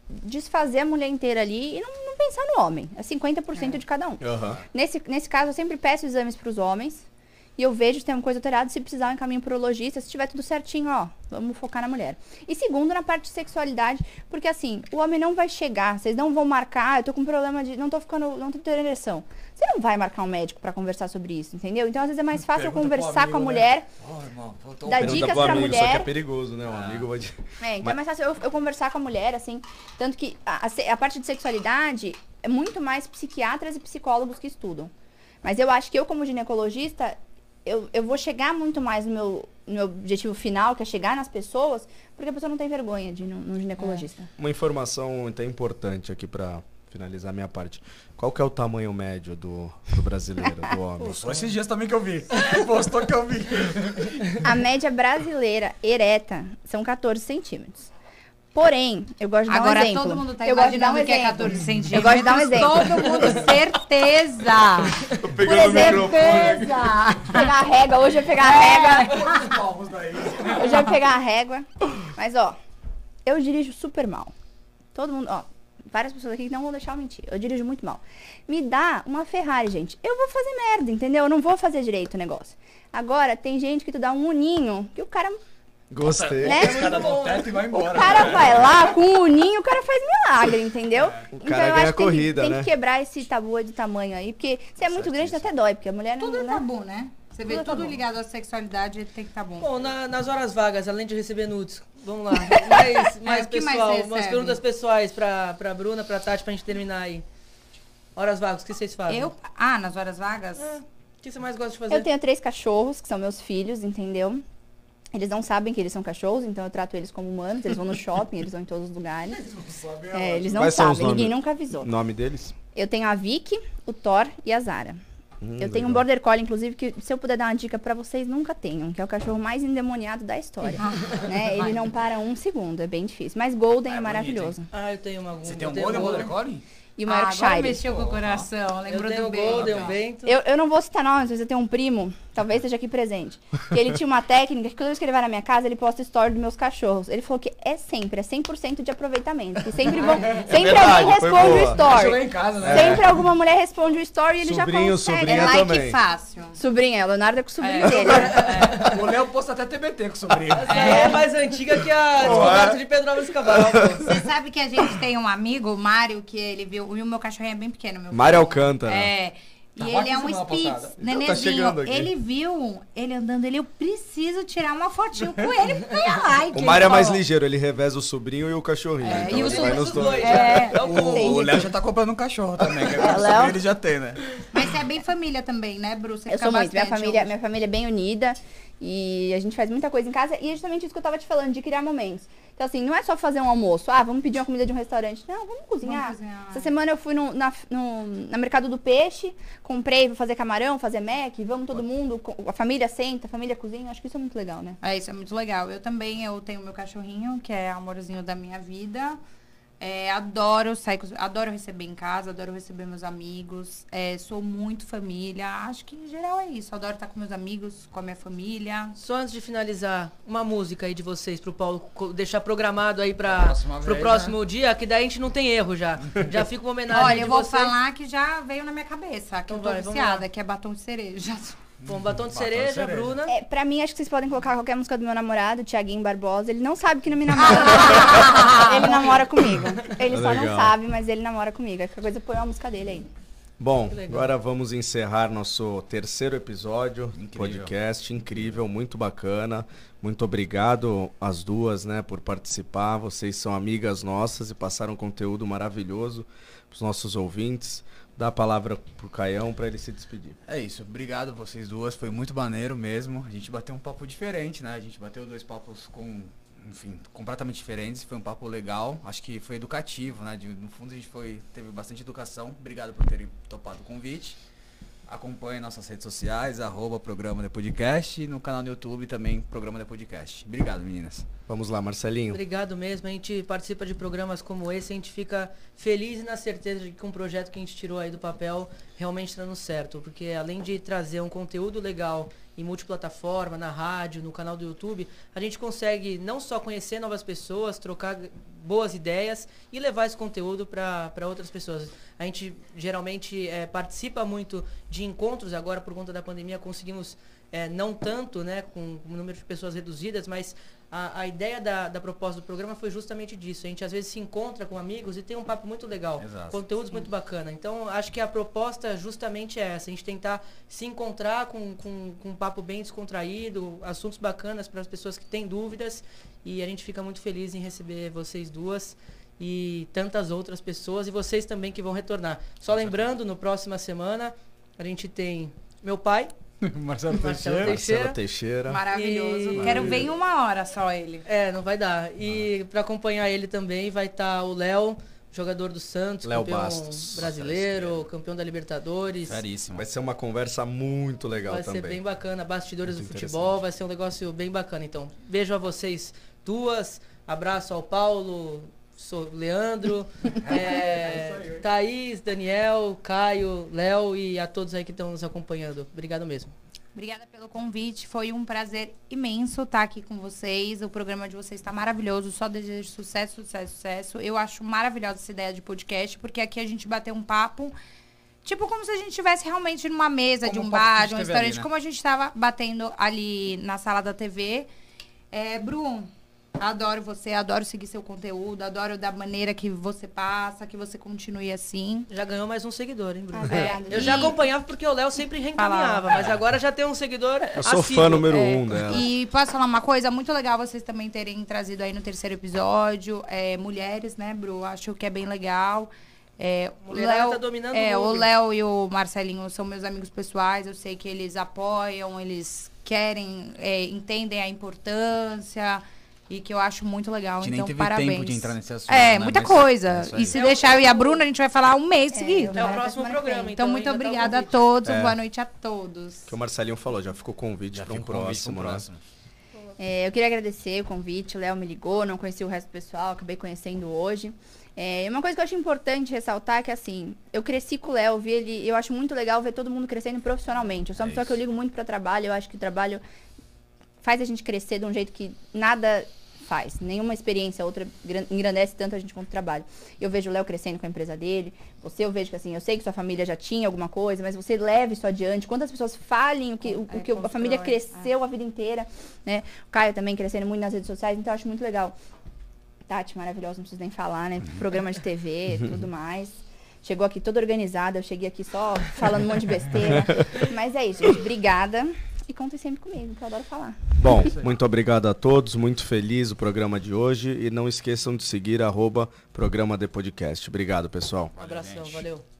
desfazer a mulher inteira ali e não, não pensar no homem. É 50% de cada um. Aham. Nesse, nesse caso, eu sempre peço exames para os homens. E eu vejo se tem uma coisa alterada, se precisar, eu encaminho pro urologista. Se tiver tudo certinho, ó, vamos focar na mulher. E segundo, na parte de sexualidade, porque assim, o homem não vai chegar, vocês não vão marcar, eu tô com problema de. não tô ficando. não tô tendo ereção. Você não vai marcar um médico para conversar sobre isso, entendeu? Então, às vezes é mais fácil eu Pergunta pro conversar com a amigo, né? mulher. Ó, irmão, eu tô Dá operando. dicas pro pra amigo, Só que é mulher. perigoso, né? O Ah. amigo vai... É, então Mas- é mais fácil eu, eu conversar com a mulher, assim. Tanto que a, a a parte de sexualidade é muito mais psiquiatras e psicólogos que estudam. Mas eu acho que eu, como ginecologista, eu, eu vou chegar muito mais no meu, no meu objetivo final, que é chegar nas pessoas, porque a pessoa não tem vergonha de ir num, num ginecologista. Uma informação até importante aqui pra finalizar a minha parte. Qual que é o tamanho médio do, do brasileiro, do homem? Só esses dias também que eu vi. Postou que eu vi. A média brasileira ereta são 14 centímetros. Porém, eu gosto de dar Agora um exemplo. todo mundo tá eu gosto de dar um imaginando que é exemplo. 14 centímetros. Eu gosto de dar um exemplo. Todo mundo, certeza. Por exemplo, pegar a régua, hoje eu ia pegar a régua. Eu já ia pegar a régua. Mas, ó, eu dirijo super mal. Todo mundo, ó, várias pessoas aqui que não vão deixar eu mentir. Eu dirijo muito mal. Me dá uma Ferrari, gente. Eu vou fazer merda, entendeu? Eu não vou fazer direito o negócio. Agora, tem gente que tu dá um uninho, que o cara, Gostei. né? Os caras dão teto e vai O embora. cara vai lá com um uninho, o cara faz milagre, entendeu? O então cara eu ganha acho que tem, que- corrida, tem né? que quebrar esse tabu de tamanho aí, porque se é muito grande, até dói, porque a mulher não. Tudo é né? tabu, né? Você vê Tudo é tudo ligado à sexualidade, tem que estar bom. Bom, na- nas horas vagas, além de receber nudes, vamos lá. Mais, mais o mais pessoal, você umas perguntas pessoais pra, pra Bruna, pra Tati, pra gente terminar aí. Horas vagas, o que vocês fazem? Eu. Ah, nas horas vagas? É. O que você mais gosta de fazer? Eu tenho três cachorros, que são meus filhos, entendeu? Eles não sabem que eles são cachorros, então eu trato eles como humanos. Eles vão no shopping, eles vão em todos os lugares. É, eles não Quais são os sabem, ninguém nunca avisou. O nome deles? Eu tenho a Vicky, o Thor e a Zara. Hum, eu tenho um legal. Border Collie, inclusive, que se eu puder dar uma dica pra vocês, nunca tenham, que é o cachorro mais endemoniado da história. né? Ele não para um segundo, é bem difícil. Mas Golden Ah, é, é bonito, maravilhoso. Ah, eu tenho uma Você tem um Golden. Border Collie? E o Ah, agora Yorkshire. mexeu com o coração. Eu Lembrou tenho do. Golden, o Bento. Eu, eu não vou citar nomes, mas eu tenho um primo, talvez esteja aqui presente, que ele tinha uma técnica que toda vez que ele vai na minha casa, ele posta story dos meus cachorros. Ele falou que é sempre, é 100% de aproveitamento. Que sempre vão, sempre verdade, alguém responde o story. em casa, né? Sempre alguma mulher responde o story e ele Sobrinho, já consegue. sobrinha É like também. fácil. Sobrinha, o Leonardo é com o sobrinho É. dele. O Léo posta até TBT com o sobrinho. Aí é mais antiga que a descoberta de Pedro Álvares Cabral. Você sabe que a gente tem um amigo, o Mário, que ele viu. E o meu cachorrinho é bem pequeno, meu Mário. Alcântara. É. E Tava ele é um Spitz. Então tá nenezinho. aqui. ele viu ele andando, ele, eu preciso tirar uma fotinho com ele pra ganhar like. O Mário é mais ligeiro, ele reveza o sobrinho e o cachorrinho. É, então e o vai sobrinho nos dos dois. dois. É. O o Léo já tá comprando um cachorro também. Que Léo? sobrinho ele já tem, né? Mas você é bem família também, né, Bru? Você Eu sou muito. Minha família, minha família é bem unida e a gente faz muita coisa em casa. E é justamente isso que eu tava te falando, de criar momentos. Então, assim, não é só fazer um almoço. Ah, vamos pedir uma comida de um restaurante. Não, vamos cozinhar. Vamos cozinhar. Essa semana eu fui no, na, no, na Mercado do Peixe, comprei, vou fazer camarão, fazer mac, vamos todo mundo, a família senta, a família cozinha. Acho que isso é muito legal, né? É, isso é muito legal. Eu também, eu tenho meu cachorrinho, que é amorzinho da minha vida. É, adoro sair com, adoro receber em casa, adoro receber meus amigos. É, sou muito família. Acho que em geral é isso. Adoro estar com meus amigos, com a minha família. Só antes de finalizar, uma música aí de vocês pro Paulo deixar programado aí Pra para pro vez, próximo dia, que daí a gente não tem erro já. Já fica uma homenagem Olha, eu vou vocês. falar que já veio na minha cabeça, que Então eu tô vai, viciada, que é batom de cereja. Bom, batom de Batom de cereja, cereja. Bruna. É, pra mim, acho que vocês podem colocar qualquer música do meu namorado, Tiaguinho Barbosa. Ele não sabe que não me namora. ele namora comigo. Ele só não Legal. sabe, mas ele namora comigo. Aí Qualquer coisa, põe uma música dele aí. Bom, agora vamos encerrar nosso terceiro episódio Incrível. podcast, incrível, muito bacana. Muito obrigado às duas, né, por participar. Vocês são amigas nossas e passaram um conteúdo maravilhoso para os nossos ouvintes. Dá a palavra pro Caião para ele se despedir. É isso, obrigado vocês duas, foi muito maneiro mesmo. A gente bateu um papo diferente, né? A gente bateu dois papos com, enfim, completamente diferentes. Foi um papo legal, acho que foi educativo, né? De- no fundo a gente foi, teve bastante educação. Obrigado por terem topado o convite. Acompanhe nossas redes sociais, arroba programa de podcast e no canal do YouTube também, programa de podcast. Obrigado, meninas. Vamos lá, Marcelinho. Obrigado mesmo. A gente participa de programas como esse, a gente fica feliz e na certeza de que um projeto que a gente tirou aí do papel realmente está dando certo. Porque além de trazer um conteúdo legal em multiplataforma, na rádio, no canal do YouTube, a gente consegue não só conhecer novas pessoas, trocar boas ideias e levar esse conteúdo para outras pessoas. A gente geralmente eh, participa muito de encontros, agora por conta da pandemia conseguimos eh, não tanto, né, com um número de pessoas reduzidas, mas a, a ideia da, da proposta do programa foi justamente disso. A gente às vezes se encontra com amigos e tem um papo muito legal, Exato. conteúdos muito bacana. Então acho que a proposta justamente é essa, a gente tentar se encontrar com, com, com um papo bem descontraído, assuntos bacanas para as pessoas que têm dúvidas e a gente fica muito feliz em receber vocês duas e tantas outras pessoas e vocês também que vão retornar. Só lembrando, no próxima semana a gente tem meu pai, Marcelo Marcelo Teixeira. Marcelo Teixeira. Maravilhoso. E- Quero ver em uma hora só ele. É, não vai dar. E pra acompanhar ele também vai estar o Léo, jogador do Santos, Léo campeão Bastos. brasileiro, campeão da Libertadores. Seríssimo. Vai ser uma conversa muito legal Vai também. ser bem bacana, bastidores Muito do futebol, vai ser um negócio bem bacana. Então, beijo a vocês duas, abraço ao Paulo, sou Leandro, é, Thaís, Daniel, Caio, Léo e a todos aí que estão nos acompanhando. Obrigado mesmo. Obrigada pelo convite. Foi um prazer imenso estar aqui com vocês. O programa de vocês está maravilhoso. Só desejo sucesso, sucesso, sucesso. Eu acho maravilhosa essa ideia de podcast, porque aqui a gente bateu um papo. Tipo, como se a gente estivesse realmente numa mesa Como de um bar, de um restaurante, ali, né? como a gente estava batendo ali na sala da TV. É, Brum, adoro você, adoro seguir seu conteúdo, adoro da maneira que você passa, que você continue assim. Já ganhou mais um seguidor, hein, Bruno? Ah, obrigada. Eu já acompanhava porque o Léo sempre reencaminhava, mas agora já tem um seguidor Eu sou assíduo. fã número É, um dela. E posso falar uma coisa? Muito legal vocês também terem trazido aí no terceiro episódio. é, mulheres, né, Bru? Acho que é bem legal. É, o Léo- tá dominando é, o. Léo e o Marcelinho são meus amigos pessoais. Eu sei que eles apoiam, eles querem, é, entendem a importância e que eu acho muito legal. A gente então, nem teve parabéns. tempo de entrar nesse assunto. É, né? muita Mas coisa. é e se deixar eu e a Bruna, a gente vai falar um mês seguido. É o próximo programa, vem. Então, muito tá obrigada a convite. todos. É. Boa noite a todos. Que o Marcelinho falou, já ficou convite para um fica o convite próximo, né? próximo. É, eu queria agradecer o convite, o Léo me ligou, não conheci o resto do pessoal, acabei conhecendo hoje. É, uma coisa que eu acho importante ressaltar é que, assim, eu cresci com o Léo, vi ele, eu acho muito legal ver todo mundo crescendo profissionalmente. Eu sou uma É pessoa que eu ligo muito para trabalho, eu acho que o trabalho faz a gente crescer de um jeito que nada faz. Nenhuma experiência outra gran- engrandece tanto a gente quanto o trabalho. Eu vejo o Léo crescendo com a empresa dele. Você, eu vejo que assim, eu sei que sua família já tinha alguma coisa, mas você leve isso adiante. Quantas pessoas falem o que, o, É, o que a família constrói, cresceu a vida inteira, né? O Caio também crescendo muito nas redes sociais, então eu acho muito legal. Tati, maravilhosa, não preciso nem falar, né? Programa de TV, tudo mais. Chegou aqui toda organizada, eu cheguei aqui só falando um monte de besteira. Mas é isso, gente. Obrigada. E contem sempre comigo, que eu adoro falar. Bom, muito obrigado a todos, muito feliz o programa de hoje e não esqueçam de seguir arroba programa de podcast. Obrigado, pessoal. Um abração, valeu.